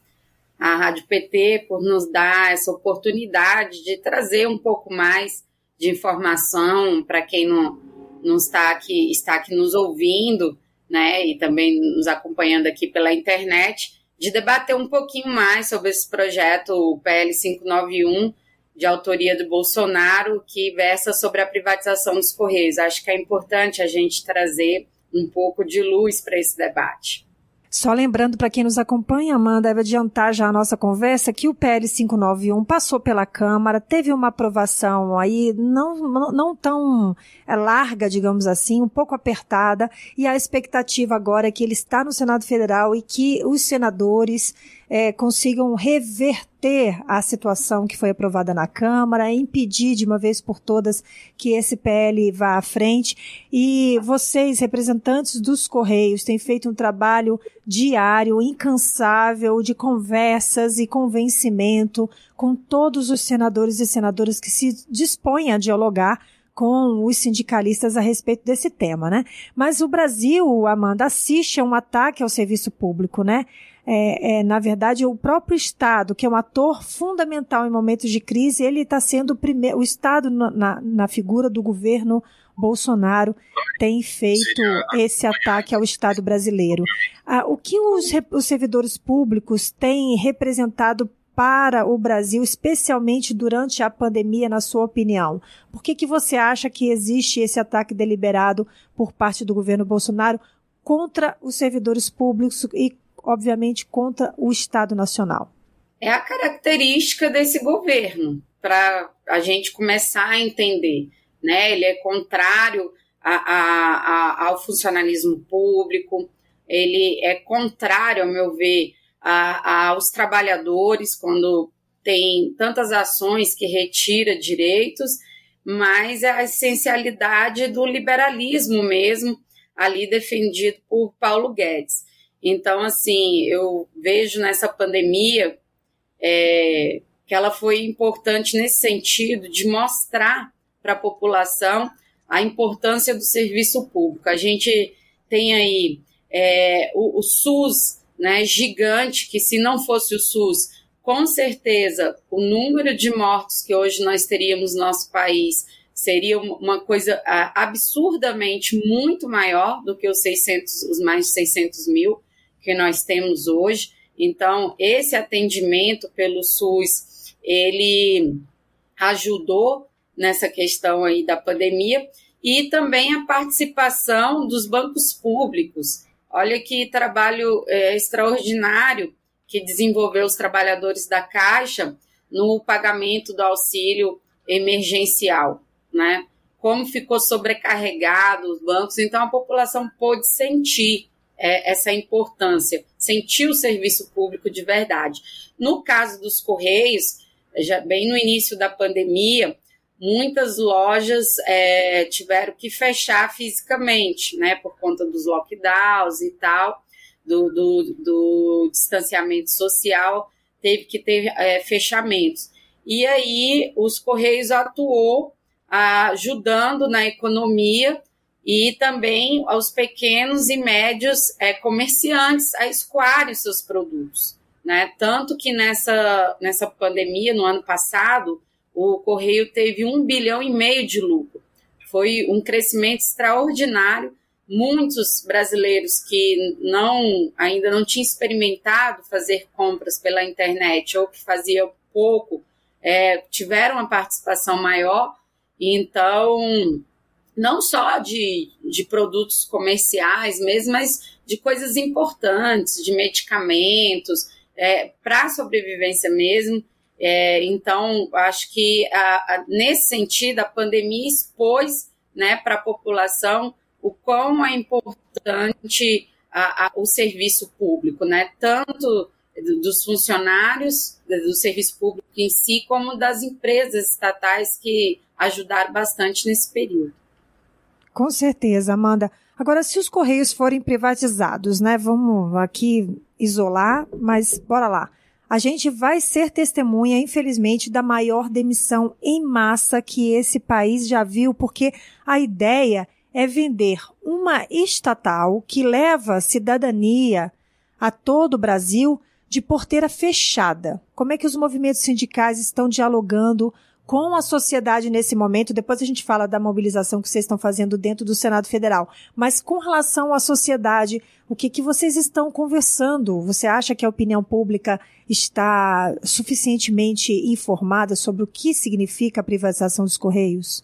a Rádio PT por nos dar essa oportunidade de trazer um pouco mais de informação para quem não, não está aqui, está aqui nos ouvindo né, e também nos acompanhando aqui pela internet, de debater um pouquinho mais sobre esse projeto, o PL 591, de autoria do Bolsonaro, que versa sobre a privatização dos Correios. Acho que é importante a gente trazer um pouco de luz para esse debate. Só lembrando para quem nos acompanha, Amanda, deve adiantar já a nossa conversa que o PL 591 passou pela Câmara, teve uma aprovação aí não, não, não tão é, larga, digamos assim, um pouco apertada, e a expectativa agora é que ele está no Senado Federal e que os senadores é, consigam reverter a situação que foi aprovada na Câmara, impedir de uma vez por todas que esse PL vá à frente. E vocês, representantes dos Correios, têm feito um trabalho diário, incansável, de conversas e convencimento com todos os senadores e senadoras que se dispõem a dialogar com os sindicalistas a respeito desse tema, né? Mas o Brasil, Amanda, assiste a um ataque ao serviço público, né? É, é, na verdade, o próprio Estado, que é um ator fundamental em momentos de crise, ele está sendo o primeiro, o Estado na, na, figura do governo Bolsonaro tem feito esse ataque ao Estado brasileiro. Ah, o que os, os servidores públicos têm representado para o Brasil, especialmente durante a pandemia, na sua opinião? Por que, que você acha que existe esse ataque deliberado por parte do governo Bolsonaro contra os servidores públicos e obviamente, contra o Estado Nacional. É a característica desse governo, para a gente começar a entender. Né? Ele é contrário a, a, a, ao funcionalismo público, ele é contrário, ao meu ver, aos trabalhadores, quando tem tantas ações que retira direitos, mas é a essencialidade do liberalismo mesmo, ali defendido por Paulo Guedes. Então, assim, eu vejo nessa pandemia é, que ela foi importante nesse sentido de mostrar para a população a importância do serviço público. A gente tem aí é, o, o SUS né, gigante, que se não fosse o SUS, com certeza o número de mortos que hoje nós teríamos no nosso país seria uma coisa absurdamente muito maior do que os 600, os mais de 600 mil que nós temos hoje. Então, esse atendimento pelo SUS, ele ajudou nessa questão aí da pandemia e também a participação dos bancos públicos. Olha que trabalho é, extraordinário que desenvolveu os trabalhadores da Caixa no pagamento do auxílio emergencial, né? Como ficou sobrecarregado os bancos, então a população pôde sentir é, essa importância, sentir o serviço público de verdade. No caso dos Correios, já bem no início da pandemia, muitas lojas é, tiveram que fechar fisicamente, né, por conta dos lockdowns e tal, do, do, do distanciamento social, teve que ter é, fechamentos. E aí os Correios atuou ajudando na economia e também aos pequenos e médios é, comerciantes a escoarem seus produtos. Né? Tanto que nessa, nessa pandemia, no ano passado, o Correio teve um bilhão e meio de lucro. Foi um crescimento extraordinário. Muitos brasileiros que não ainda não tinham experimentado fazer compras pela internet ou que faziam pouco é, tiveram uma participação maior. Então, não só de, de produtos comerciais mesmo, mas de coisas importantes, de medicamentos, é, para a sobrevivência mesmo. É, então, acho que a, a, nesse sentido, a pandemia expôs né, para a população o quão é importante a, o serviço público, né, tanto dos funcionários do serviço público em si, como das empresas estatais que ajudaram bastante nesse período. Com certeza, Amanda. Agora, se os Correios forem privatizados, né? Vamos aqui isolar, mas bora lá. A gente vai ser testemunha, infelizmente, da maior demissão em massa que esse país já viu, porque a ideia é vender uma estatal que leva cidadania a todo o Brasil de porteira fechada. Como é que os movimentos sindicais estão dialogando com a sociedade nesse momento? Depois a gente fala da mobilização que vocês estão fazendo dentro do Senado Federal. Mas com relação à sociedade, o que, que vocês estão conversando? Você acha que a opinião pública está suficientemente informada sobre o que significa a privatização dos Correios?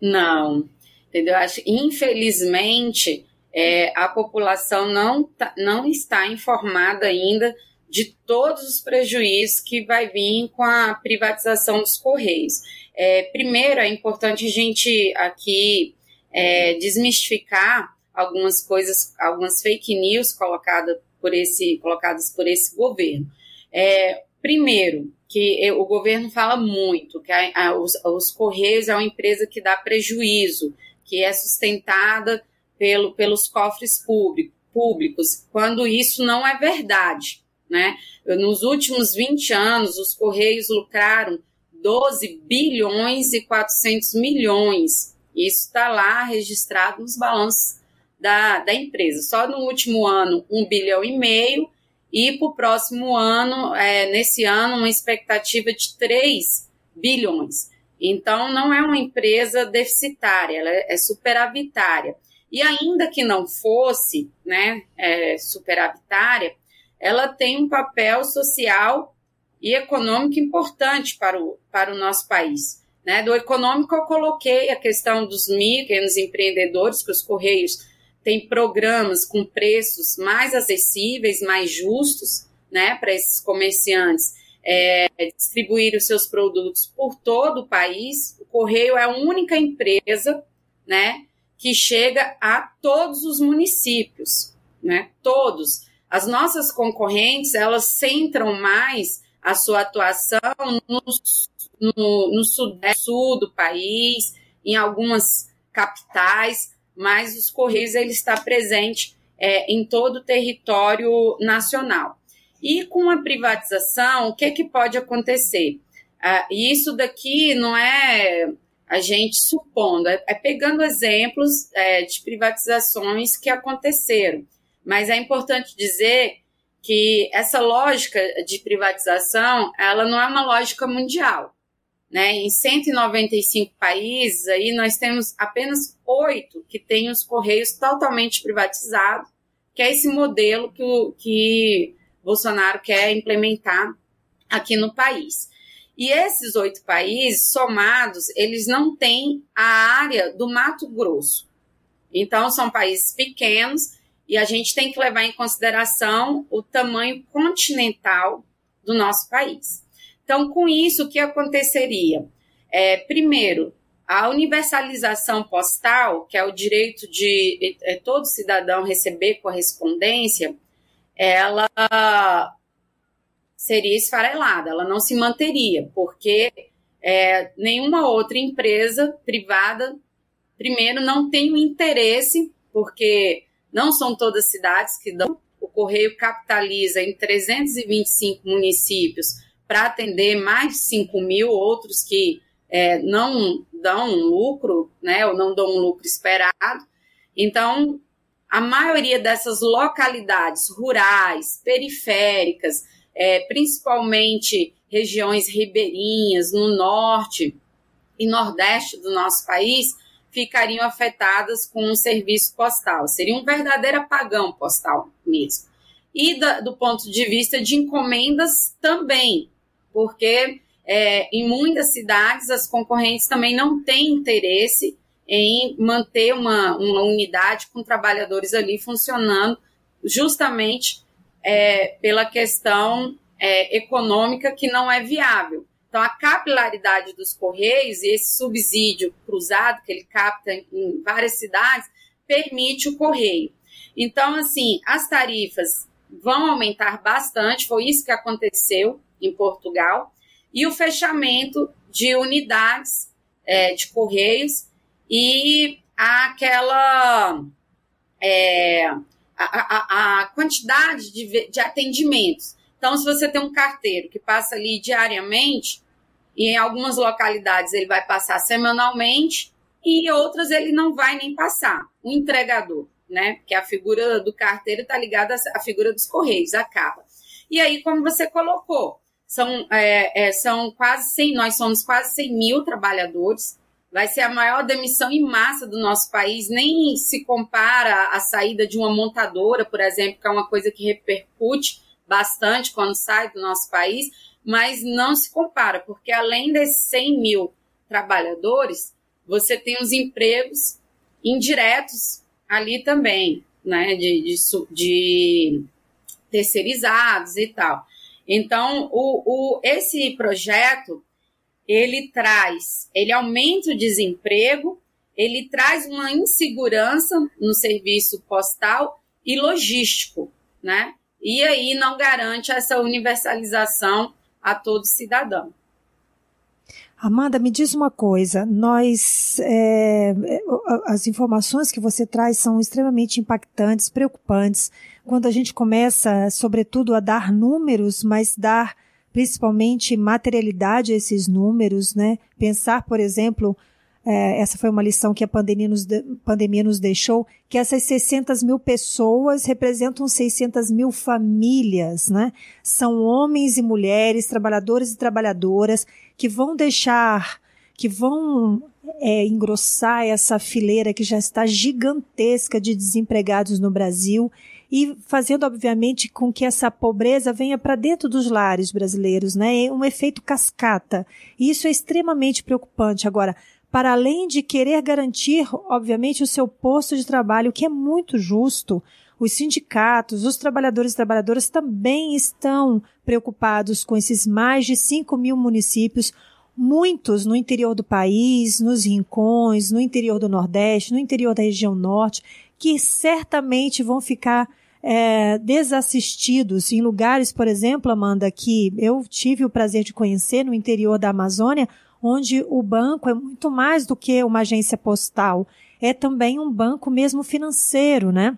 Não. Entendeu? Acho, infelizmente, é, a população não, tá, não está informada ainda de todos os prejuízos que vai vir com a privatização dos Correios. É, primeiro, é importante a gente aqui é, desmistificar algumas coisas, algumas fake news colocadas por esse, colocadas por esse governo. É, primeiro, que o governo fala muito que a, a, os, os Correios é uma empresa que dá prejuízo, que é sustentada pelo, pelos cofres público, públicos, quando isso não é verdade. Né? Nos últimos 20 anos, os Correios lucraram 12 bilhões e 400 milhões. Isso está lá registrado nos balanços da, da empresa. Só no último ano, 1 bilhão e meio, e para o próximo ano, é, nesse ano, uma expectativa de 3 bilhões. Então, não é uma empresa deficitária, ela é superavitária. E ainda que não fosse né, é, superavitária, ela tem um papel social e econômico importante para o, para o nosso país. Né? Do econômico, eu coloquei a questão dos micros empreendedores, que os Correios têm programas com preços mais acessíveis, mais justos né, para esses comerciantes é, distribuir os seus produtos por todo o país. O Correio é a única empresa né, que chega a todos os municípios, né? Todos. As nossas concorrentes, elas centram mais a sua atuação no, no, no sudeste, sul do país, em algumas capitais, mas os Correios ele está presente é, em todo o território nacional. E com a privatização, o que, é que pode acontecer? Ah, isso daqui não é a gente supondo, é, é pegando exemplos é, de privatizações que aconteceram. Mas é importante dizer que essa lógica de privatização, ela não é uma lógica mundial. Né? Em 195 países, aí nós temos apenas oito que têm os correios totalmente privatizados, que é esse modelo que, o, que Bolsonaro quer implementar aqui no país. E esses oito países somados, eles não têm a área do Mato Grosso. Então, são países pequenos e a gente tem que levar em consideração o tamanho continental do nosso país. Então, com isso, o que aconteceria? É, primeiro, a universalização postal, que é o direito de é, todo cidadão receber correspondência, ela seria esfarelada, ela não se manteria, porque é, nenhuma outra empresa privada, primeiro, não tem o interesse, porque não são todas cidades que dão. O Correio capitaliza em 325 municípios para atender mais de 5 mil, outros que é, não dão um lucro, né, ou não dão um lucro esperado. Então, a maioria dessas localidades rurais, periféricas, é, principalmente regiões ribeirinhas no norte e nordeste do nosso país, ficariam afetadas com um serviço postal. Seria um verdadeiro apagão postal mesmo. E da, do ponto de vista de encomendas também, porque é, em muitas cidades as concorrentes também não têm interesse em manter uma, uma unidade com trabalhadores ali funcionando justamente é, pela questão é, econômica que não é viável. Então, a capilaridade dos Correios e esse subsídio cruzado que ele capta em várias cidades permite o Correio. Então, assim, as tarifas vão aumentar bastante, foi isso que aconteceu em Portugal, e o fechamento de unidades é, de Correios e aquela é, a, a, a, quantidade de, de atendimentos. Então, se você tem um carteiro que passa ali diariamente, e em algumas localidades ele vai passar semanalmente, e outras ele não vai nem passar. O entregador, né? Porque a figura do carteiro está ligada à figura dos correios, acaba. E aí, como você colocou, são, é, é, são quase 100, nós somos quase 100 mil trabalhadores, vai ser a maior demissão em massa do nosso país, nem se compara à saída de uma montadora, por exemplo, que é uma coisa que repercute bastante quando sai do nosso país, mas não se compara, porque além desses 100 mil trabalhadores, você tem os empregos indiretos ali também, né, de, de, de terceirizados e tal. Então, o, o, esse projeto ele traz, ele aumenta o desemprego, ele traz uma insegurança no serviço postal e logístico, né? E aí não garante essa universalização a todo cidadão. Amanda, me diz uma coisa. Nós, é, as informações que você traz são extremamente impactantes, preocupantes. Quando a gente começa, sobretudo, a dar números, mas dar principalmente materialidade a esses números, né? Pensar, por exemplo, é, essa foi uma lição que a pandemia nos, de, pandemia nos deixou, que essas 600 mil pessoas representam 600 mil famílias, né? São homens e mulheres, trabalhadores e trabalhadoras, que vão deixar, que vão é, engrossar essa fileira que já está gigantesca de desempregados no Brasil e fazendo, obviamente, com que essa pobreza venha para dentro dos lares brasileiros, né? É um efeito cascata. E isso é extremamente preocupante. Agora, para além de querer garantir, obviamente, o seu posto de trabalho, que é muito justo, os sindicatos, os trabalhadores e trabalhadoras também estão preocupados com esses mais de 5 mil municípios, muitos no interior do país, nos rincões, no interior do Nordeste, no interior da região Norte, que certamente vão ficar é, desassistidos em lugares, por exemplo, Amanda, que eu tive o prazer de conhecer no interior da Amazônia, onde o banco é muito mais do que uma agência postal, é também um banco mesmo financeiro, né?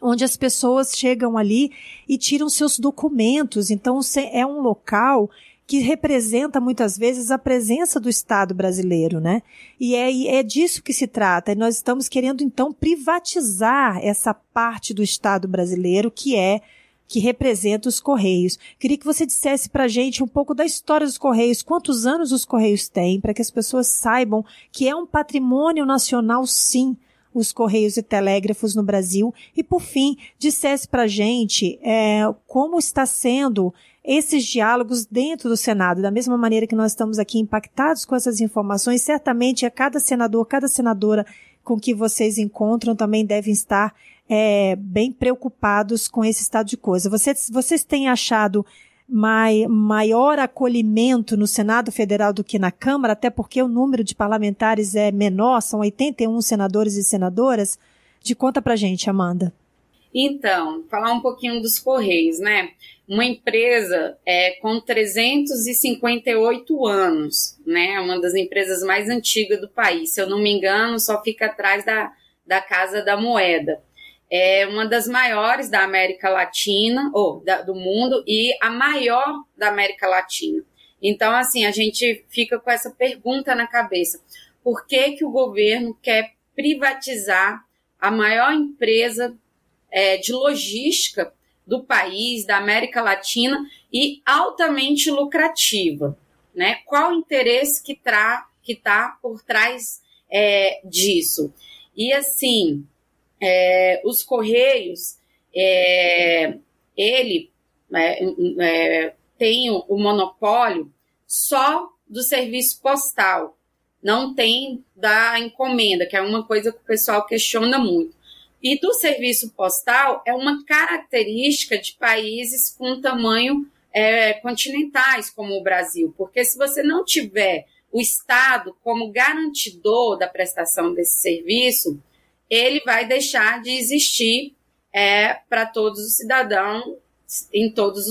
Onde as pessoas chegam ali e tiram seus documentos. Então, é um local que representa muitas vezes a presença do Estado brasileiro, né? E é, é disso que se trata. E nós estamos querendo então privatizar essa parte do Estado brasileiro que é que representa os Correios. Queria que você dissesse para a gente um pouco da história dos Correios, quantos anos os Correios têm, para que as pessoas saibam que é um patrimônio nacional, sim, os Correios e Telégrafos no Brasil. E, por fim, dissesse para a gente é, como está sendo esses diálogos dentro do Senado. Da mesma maneira que nós estamos aqui impactados com essas informações, certamente a cada senador, cada senadora com que vocês encontram também devem estar é, bem preocupados com esse estado de coisa. Vocês, vocês têm achado mai, maior acolhimento no Senado Federal do que na Câmara, até porque o número de parlamentares é menor, são 81 senadores e senadoras? De conta pra gente, Amanda. Então, falar um pouquinho dos Correios, né? Uma empresa é, com 358 anos, né? Uma das empresas mais antigas do país. Se eu não me engano, só fica atrás da, da Casa da Moeda. É uma das maiores da América Latina, ou da, do mundo, e a maior da América Latina. Então, assim, a gente fica com essa pergunta na cabeça. Por que, que o governo quer privatizar a maior empresa é, de logística do país, da América Latina e altamente lucrativa. Né? Qual o interesse que está que tá por trás é, disso? E assim, é, os Correios, é, ele é, é, tem o monopólio só do serviço postal, não tem da encomenda, que é uma coisa que o pessoal questiona muito. E do serviço postal é uma característica de países com tamanho é, continentais, como o Brasil, porque se você não tiver o Estado como garantidor da prestação desse serviço, ele vai deixar de existir é, para todos os cidadãos em todas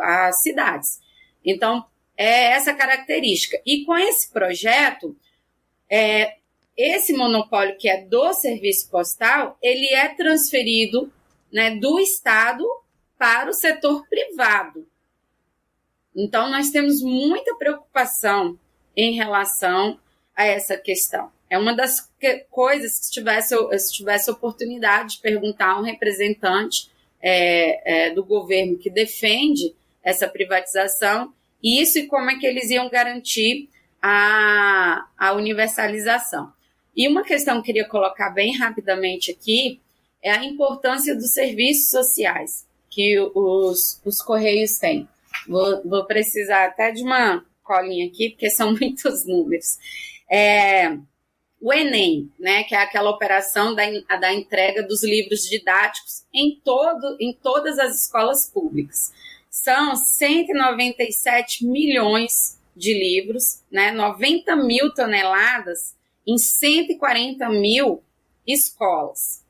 as cidades. Então, é essa característica. E com esse projeto, é, esse monopólio que é do serviço postal, ele é transferido né, do Estado para o setor privado. Então, nós temos muita preocupação em relação a essa questão. É uma das que, coisas que, se tivesse, se tivesse oportunidade de perguntar a um representante é, é, do governo que defende essa privatização, isso e como é que eles iam garantir a, a universalização. E uma questão que eu queria colocar bem rapidamente aqui é a importância dos serviços sociais que os, os Correios têm. Vou, vou precisar até de uma colinha aqui, porque são (laughs) muitos números. É, o Enem, né, que é aquela operação da, da entrega dos livros didáticos em, todo, em todas as escolas públicas. São 197 milhões de livros, né, 90 mil toneladas em 140 mil escolas.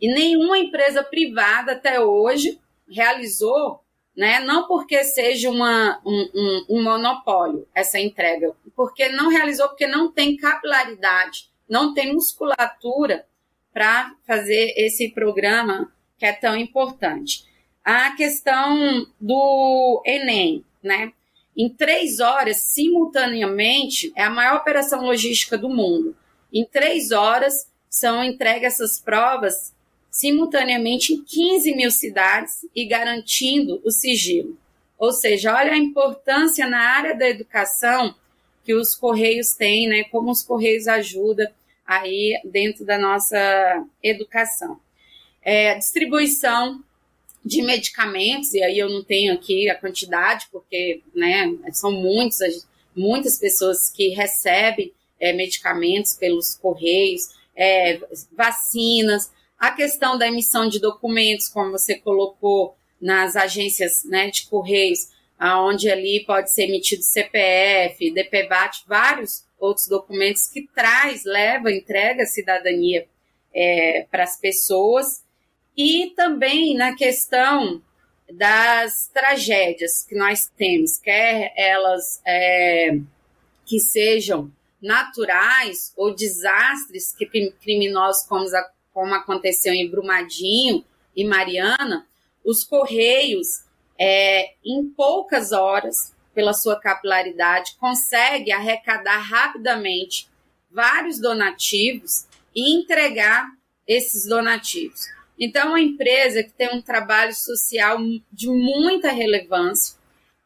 E nenhuma empresa privada até hoje realizou, né, não porque seja uma, um, um, um monopólio essa entrega, porque não realizou, porque não tem capilaridade, não tem musculatura para fazer esse programa que é tão importante. A questão do Enem, né? Em três horas, simultaneamente, é a maior operação logística do mundo. Em três horas, são entregues essas provas simultaneamente em 15 mil cidades e garantindo o sigilo. Ou seja, olha a importância na área da educação que os Correios têm, né? Como os Correios ajudam aí dentro da nossa educação. É, distribuição de medicamentos, e aí eu não tenho aqui a quantidade, porque né, são muitas, muitas pessoas que recebem é, medicamentos pelos correios, é, vacinas, a questão da emissão de documentos, como você colocou nas agências né, de correios, aonde ali pode ser emitido CPF, DPVAT, vários outros documentos que traz, leva, entrega a cidadania é, para as pessoas. E também na questão das tragédias que nós temos, quer elas é, que sejam naturais ou desastres que criminosos como como aconteceu em Brumadinho e Mariana, os Correios, é, em poucas horas, pela sua capilaridade, consegue arrecadar rapidamente vários donativos e entregar esses donativos. Então, é uma empresa que tem um trabalho social de muita relevância.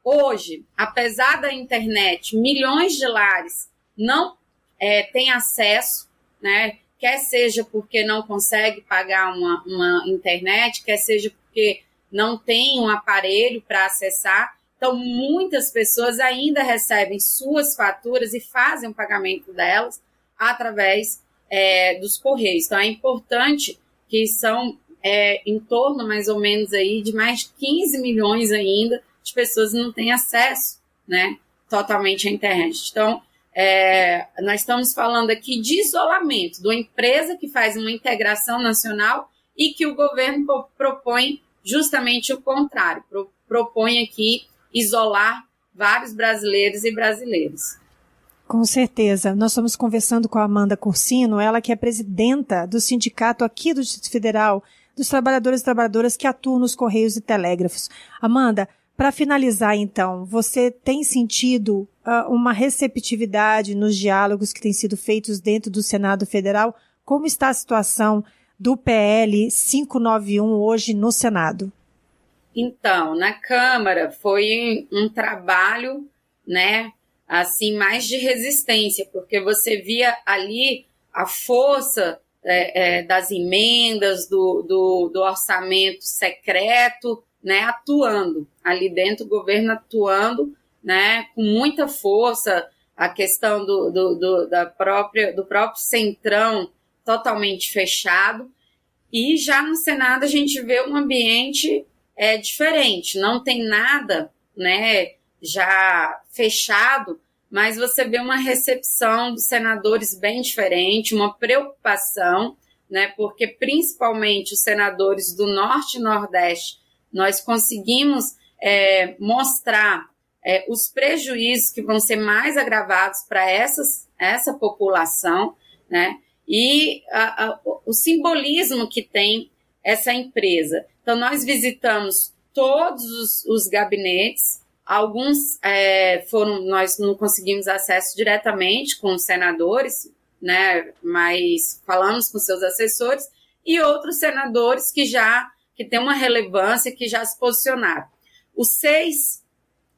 Hoje, apesar da internet, milhões de lares não é, têm acesso, né? Quer seja porque não consegue pagar uma, uma internet, quer seja porque não tem um aparelho para acessar. Então, muitas pessoas ainda recebem suas faturas e fazem o pagamento delas através é, dos correios. Então, é importante que são é, em torno, mais ou menos, aí, de mais de 15 milhões ainda de pessoas que não têm acesso né, totalmente à internet. Então, é, nós estamos falando aqui de isolamento, de uma empresa que faz uma integração nacional e que o governo propõe justamente o contrário, pro, propõe aqui isolar vários brasileiros e brasileiras. Com certeza. Nós estamos conversando com a Amanda Cursino, ela que é presidenta do sindicato aqui do Distrito Federal, dos trabalhadores e trabalhadoras que atuam nos Correios e Telégrafos. Amanda, para finalizar, então, você tem sentido uh, uma receptividade nos diálogos que têm sido feitos dentro do Senado Federal? Como está a situação do PL 591 hoje no Senado? Então, na Câmara foi um trabalho, né, assim, mais de resistência, porque você via ali a força é, é, das emendas, do, do, do orçamento secreto, né, atuando ali dentro, o governo atuando, né, com muita força, a questão do, do, do, da própria, do próprio centrão totalmente fechado. E já no Senado a gente vê um ambiente é, diferente, não tem nada né, já fechado, mas você vê uma recepção dos senadores bem diferente, uma preocupação, né, porque principalmente os senadores do Norte e Nordeste nós conseguimos é, mostrar é, os prejuízos que vão ser mais agravados para essa população. né? E a, a, o simbolismo que tem essa empresa. Então, nós visitamos todos os, os gabinetes, alguns é, foram, nós não conseguimos acesso diretamente com os senadores, né? Mas falamos com seus assessores, e outros senadores que já que têm uma relevância, que já se posicionaram. Os seis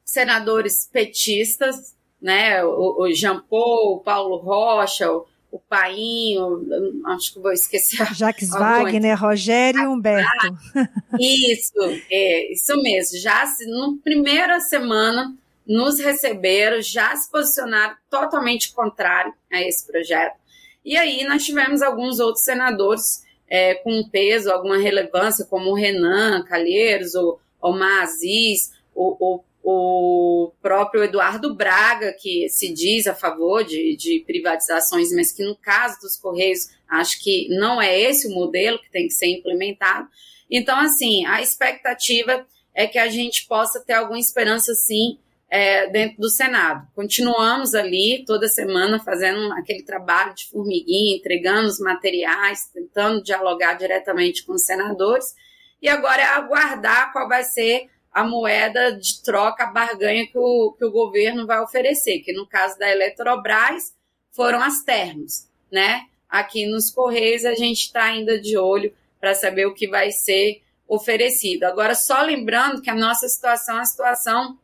senadores petistas, né, o, o Jean Paul, o Paulo Rocha, o, o Painho, acho que vou esquecer. Jacques Wagner, Rogério e Humberto. (laughs) Isso, é, isso mesmo. Já na primeira semana nos receberam, já se posicionaram totalmente contrário a esse projeto. E aí nós tivemos alguns outros senadores é, com peso, alguma relevância, como o Renan Calheiros, o Omar Aziz, o, o, o próprio Eduardo Braga, que se diz a favor de, de privatizações, mas que no caso dos Correios, acho que não é esse o modelo que tem que ser implementado. Então, assim, a expectativa é que a gente possa ter alguma esperança, sim, é, dentro do Senado. Continuamos ali toda semana fazendo aquele trabalho de formiguinha, entregando os materiais, tentando dialogar diretamente com os senadores. E agora é aguardar qual vai ser a moeda de troca, a barganha que o, que o governo vai oferecer, que no caso da Eletrobras foram as termos, né? Aqui nos Correios a gente está ainda de olho para saber o que vai ser oferecido. Agora, só lembrando que a nossa situação é uma situação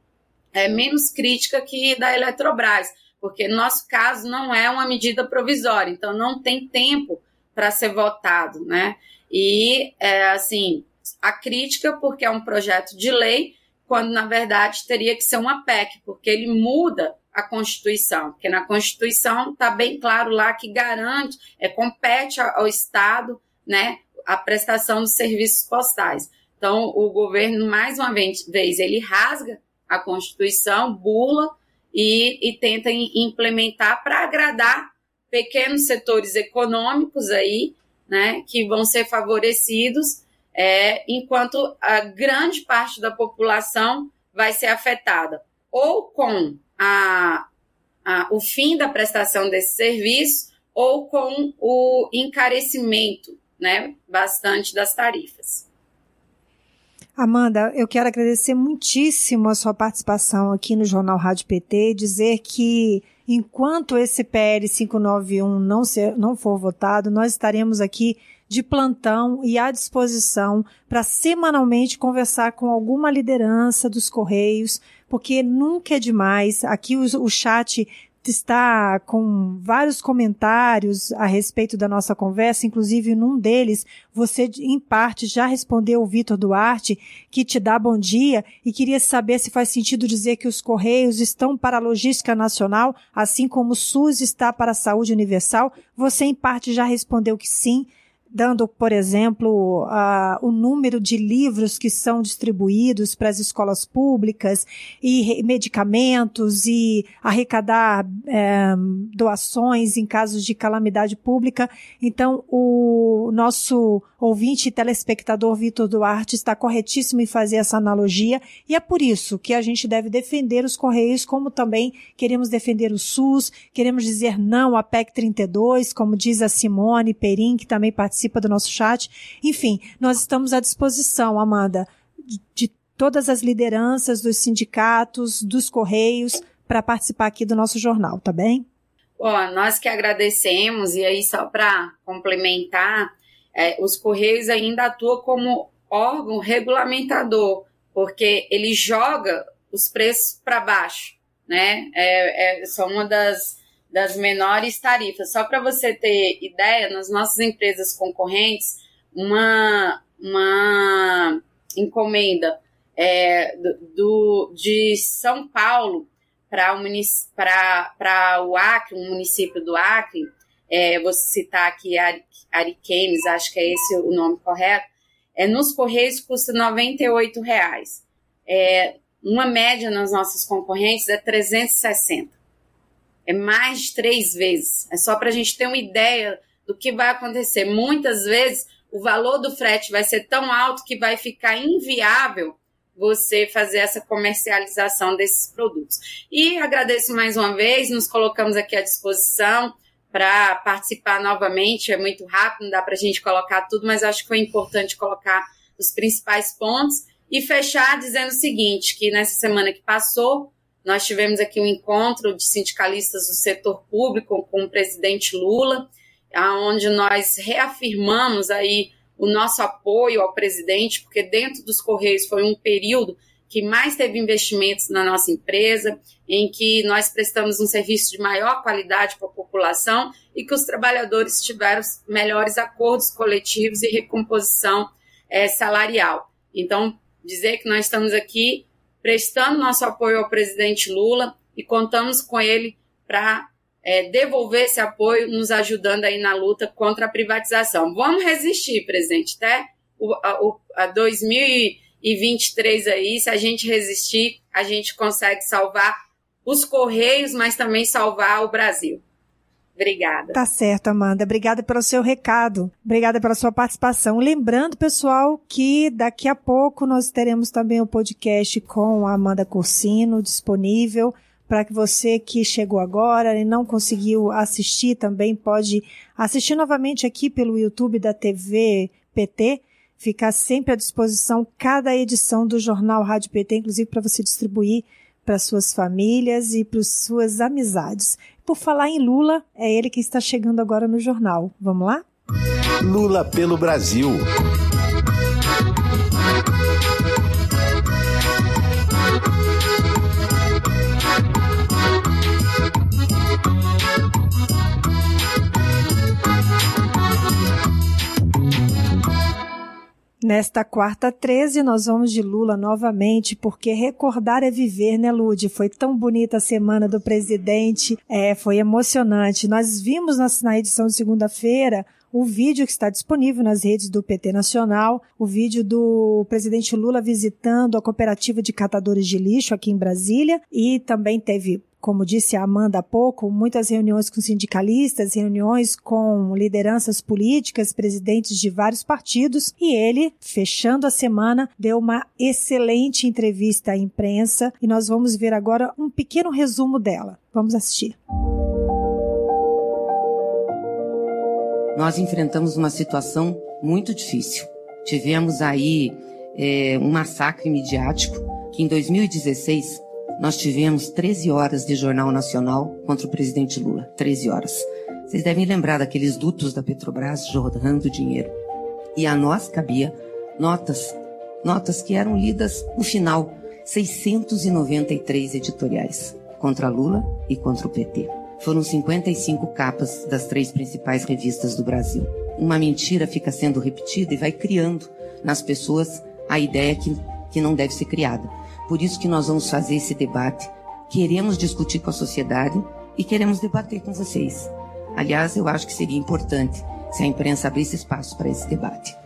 é, menos crítica que da Eletrobras, porque no nosso caso não é uma medida provisória, então não tem tempo para ser votado, né? E, é, assim, a crítica, porque é um projeto de lei, quando na verdade teria que ser uma PEC, porque ele muda a Constituição, porque na Constituição está bem claro lá que garante, é, compete ao Estado, né, a prestação dos serviços postais. Então, o governo, mais uma vez, ele rasga a Constituição, bula e, e tenta implementar para agradar pequenos setores econômicos aí, né, que vão ser favorecidos, é, enquanto a grande parte da população vai ser afetada ou com a, a, o fim da prestação desse serviço ou com o encarecimento, né, bastante das tarifas. Amanda, eu quero agradecer muitíssimo a sua participação aqui no Jornal Rádio PT, dizer que enquanto esse PL 591 não, ser, não for votado, nós estaremos aqui de plantão e à disposição para semanalmente conversar com alguma liderança dos Correios, porque nunca é demais. Aqui o, o chat está com vários comentários a respeito da nossa conversa, inclusive num deles você em parte já respondeu o Vitor Duarte, que te dá bom dia e queria saber se faz sentido dizer que os correios estão para a logística nacional, assim como o SUS está para a saúde universal. Você em parte já respondeu que sim dando, por exemplo, uh, o número de livros que são distribuídos para as escolas públicas e medicamentos e arrecadar eh, doações em casos de calamidade pública. Então, o nosso ouvinte e telespectador Vitor Duarte está corretíssimo em fazer essa analogia e é por isso que a gente deve defender os Correios, como também queremos defender o SUS, queremos dizer não à PEC 32, como diz a Simone Perim, que também participa participa do nosso chat. Enfim, nós estamos à disposição, Amanda, de, de todas as lideranças dos sindicatos, dos Correios, para participar aqui do nosso jornal, tá bem? Bom, nós que agradecemos, e aí só para complementar, é, os Correios ainda atuam como órgão regulamentador, porque ele joga os preços para baixo, né? É, é, são uma das das menores tarifas. Só para você ter ideia, nas nossas empresas concorrentes, uma, uma encomenda é, do, de São Paulo para o, o Acre, um município do Acre, é, vou citar aqui Ariquemes, acho que é esse o nome correto, é, nos Correios custa R$ reais. É, uma média nas nossas concorrentes é 360 é mais de três vezes. É só para a gente ter uma ideia do que vai acontecer. Muitas vezes o valor do frete vai ser tão alto que vai ficar inviável você fazer essa comercialização desses produtos. E agradeço mais uma vez, nos colocamos aqui à disposição para participar novamente. É muito rápido, não dá para a gente colocar tudo, mas acho que foi importante colocar os principais pontos e fechar dizendo o seguinte: que nessa semana que passou, nós tivemos aqui um encontro de sindicalistas do setor público com o presidente Lula, onde nós reafirmamos aí o nosso apoio ao presidente, porque dentro dos Correios foi um período que mais teve investimentos na nossa empresa, em que nós prestamos um serviço de maior qualidade para a população e que os trabalhadores tiveram melhores acordos coletivos e recomposição é, salarial. Então, dizer que nós estamos aqui prestando nosso apoio ao presidente Lula e contamos com ele para é, devolver esse apoio, nos ajudando aí na luta contra a privatização. Vamos resistir, presidente, até o, a, a 2000 e 23 aí, se a gente resistir, a gente consegue salvar os Correios, mas também salvar o Brasil. Obrigada. Tá certo, Amanda. Obrigada pelo seu recado. Obrigada pela sua participação. Lembrando, pessoal, que daqui a pouco nós teremos também o podcast com a Amanda Cursino disponível para que você que chegou agora e não conseguiu assistir também pode assistir novamente aqui pelo YouTube da TV PT ficar sempre à disposição cada edição do Jornal Rádio PT, inclusive para você distribuir para suas famílias e para suas amizades. Por falar em Lula, é ele que está chegando agora no jornal. Vamos lá? Lula pelo Brasil. Nesta quarta 13, nós vamos de Lula novamente, porque recordar é viver, né, Lude? Foi tão bonita a semana do presidente, é, foi emocionante. Nós vimos na, na edição de segunda-feira o vídeo que está disponível nas redes do PT Nacional, o vídeo do presidente Lula visitando a cooperativa de catadores de lixo aqui em Brasília e também teve como disse a Amanda há pouco, muitas reuniões com sindicalistas, reuniões com lideranças políticas, presidentes de vários partidos, e ele, fechando a semana, deu uma excelente entrevista à imprensa e nós vamos ver agora um pequeno resumo dela. Vamos assistir. Nós enfrentamos uma situação muito difícil. Tivemos aí é, um massacre midiático que em 2016 nós tivemos 13 horas de Jornal Nacional contra o presidente Lula. 13 horas. Vocês devem lembrar daqueles dutos da Petrobras jorrando dinheiro. E a nós cabia notas, notas que eram lidas no final, 693 editoriais contra Lula e contra o PT. Foram 55 capas das três principais revistas do Brasil. Uma mentira fica sendo repetida e vai criando nas pessoas a ideia que, que não deve ser criada. Por isso que nós vamos fazer esse debate. Queremos discutir com a sociedade e queremos debater com vocês. Aliás, eu acho que seria importante se a imprensa abrisse espaço para esse debate.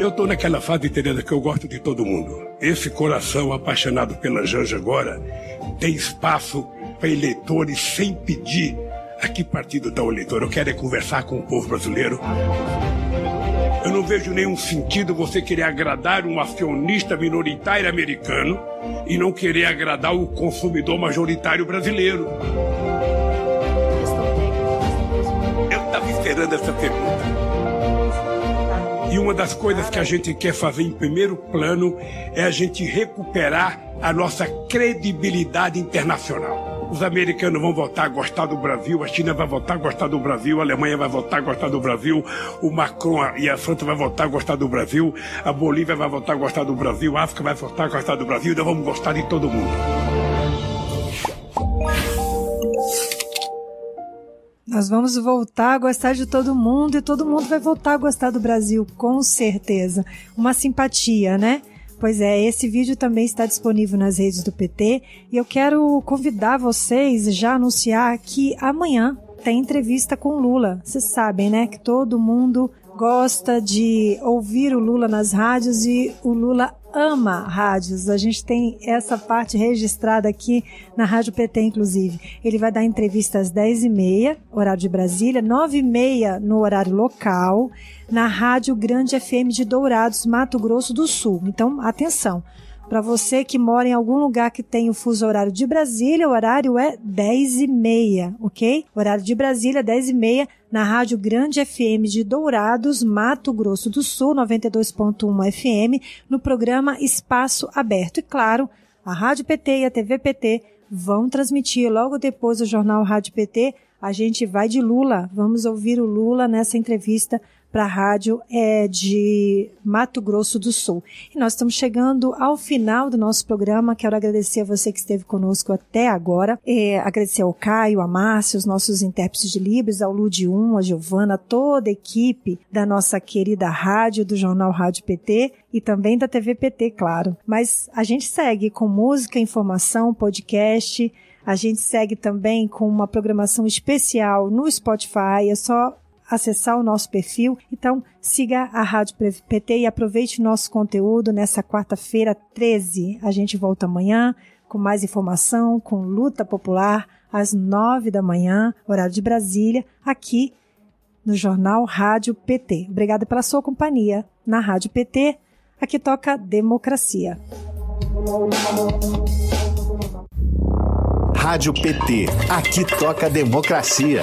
Eu estou naquela fase, Tereza, que eu gosto de todo mundo. Esse coração apaixonado pela Janja agora tem espaço para eleitores sem pedir a que partido está o eleitor. Eu quero é conversar com o povo brasileiro. Eu não vejo nenhum sentido você querer agradar um acionista minoritário americano e não querer agradar o consumidor majoritário brasileiro. Eu estava esperando essa pergunta. E uma das coisas que a gente quer fazer em primeiro plano é a gente recuperar a nossa credibilidade internacional. Os americanos vão voltar a gostar do Brasil, a China vai voltar a gostar do Brasil, a Alemanha vai voltar a gostar do Brasil, o Macron e a França vai voltar a gostar do Brasil, a Bolívia vai voltar a gostar do Brasil, a África vai voltar a gostar do Brasil, nós vamos gostar de todo mundo. Nós vamos voltar a gostar de todo mundo e todo mundo vai voltar a gostar do Brasil, com certeza. Uma simpatia, né? Pois é, esse vídeo também está disponível nas redes do PT e eu quero convidar vocês já a anunciar que amanhã tem entrevista com Lula. Vocês sabem, né, que todo mundo gosta de ouvir o Lula nas rádios e o Lula ama rádios. A gente tem essa parte registrada aqui na Rádio PT, inclusive. Ele vai dar entrevista às 10h30, horário de Brasília, 9h30 no horário local, na Rádio Grande FM de Dourados, Mato Grosso do Sul. Então, atenção. Para você que mora em algum lugar que tem o fuso horário de Brasília, o horário é 10 e meia, ok? Horário de Brasília, 10 e meia, na Rádio Grande FM de Dourados, Mato Grosso do Sul, 92.1 FM, no programa Espaço Aberto. E claro, a Rádio PT e a TV PT vão transmitir logo depois do jornal Rádio PT. A gente vai de Lula. Vamos ouvir o Lula nessa entrevista para a rádio é, de Mato Grosso do Sul. E nós estamos chegando ao final do nosso programa. Quero agradecer a você que esteve conosco até agora. É, agradecer ao Caio, a Márcia, os nossos intérpretes de Libras, ao Ludi 1, a Giovana, toda a equipe da nossa querida rádio, do Jornal Rádio PT e também da TV PT, claro. Mas a gente segue com música, informação, podcast. A gente segue também com uma programação especial no Spotify. É só acessar o nosso perfil. Então, siga a Rádio PT e aproveite o nosso conteúdo nessa quarta-feira 13. A gente volta amanhã com mais informação, com luta popular, às nove da manhã, horário de Brasília, aqui no Jornal Rádio PT. Obrigada pela sua companhia na Rádio PT. Aqui toca Democracia. Rádio PT. Aqui toca Democracia.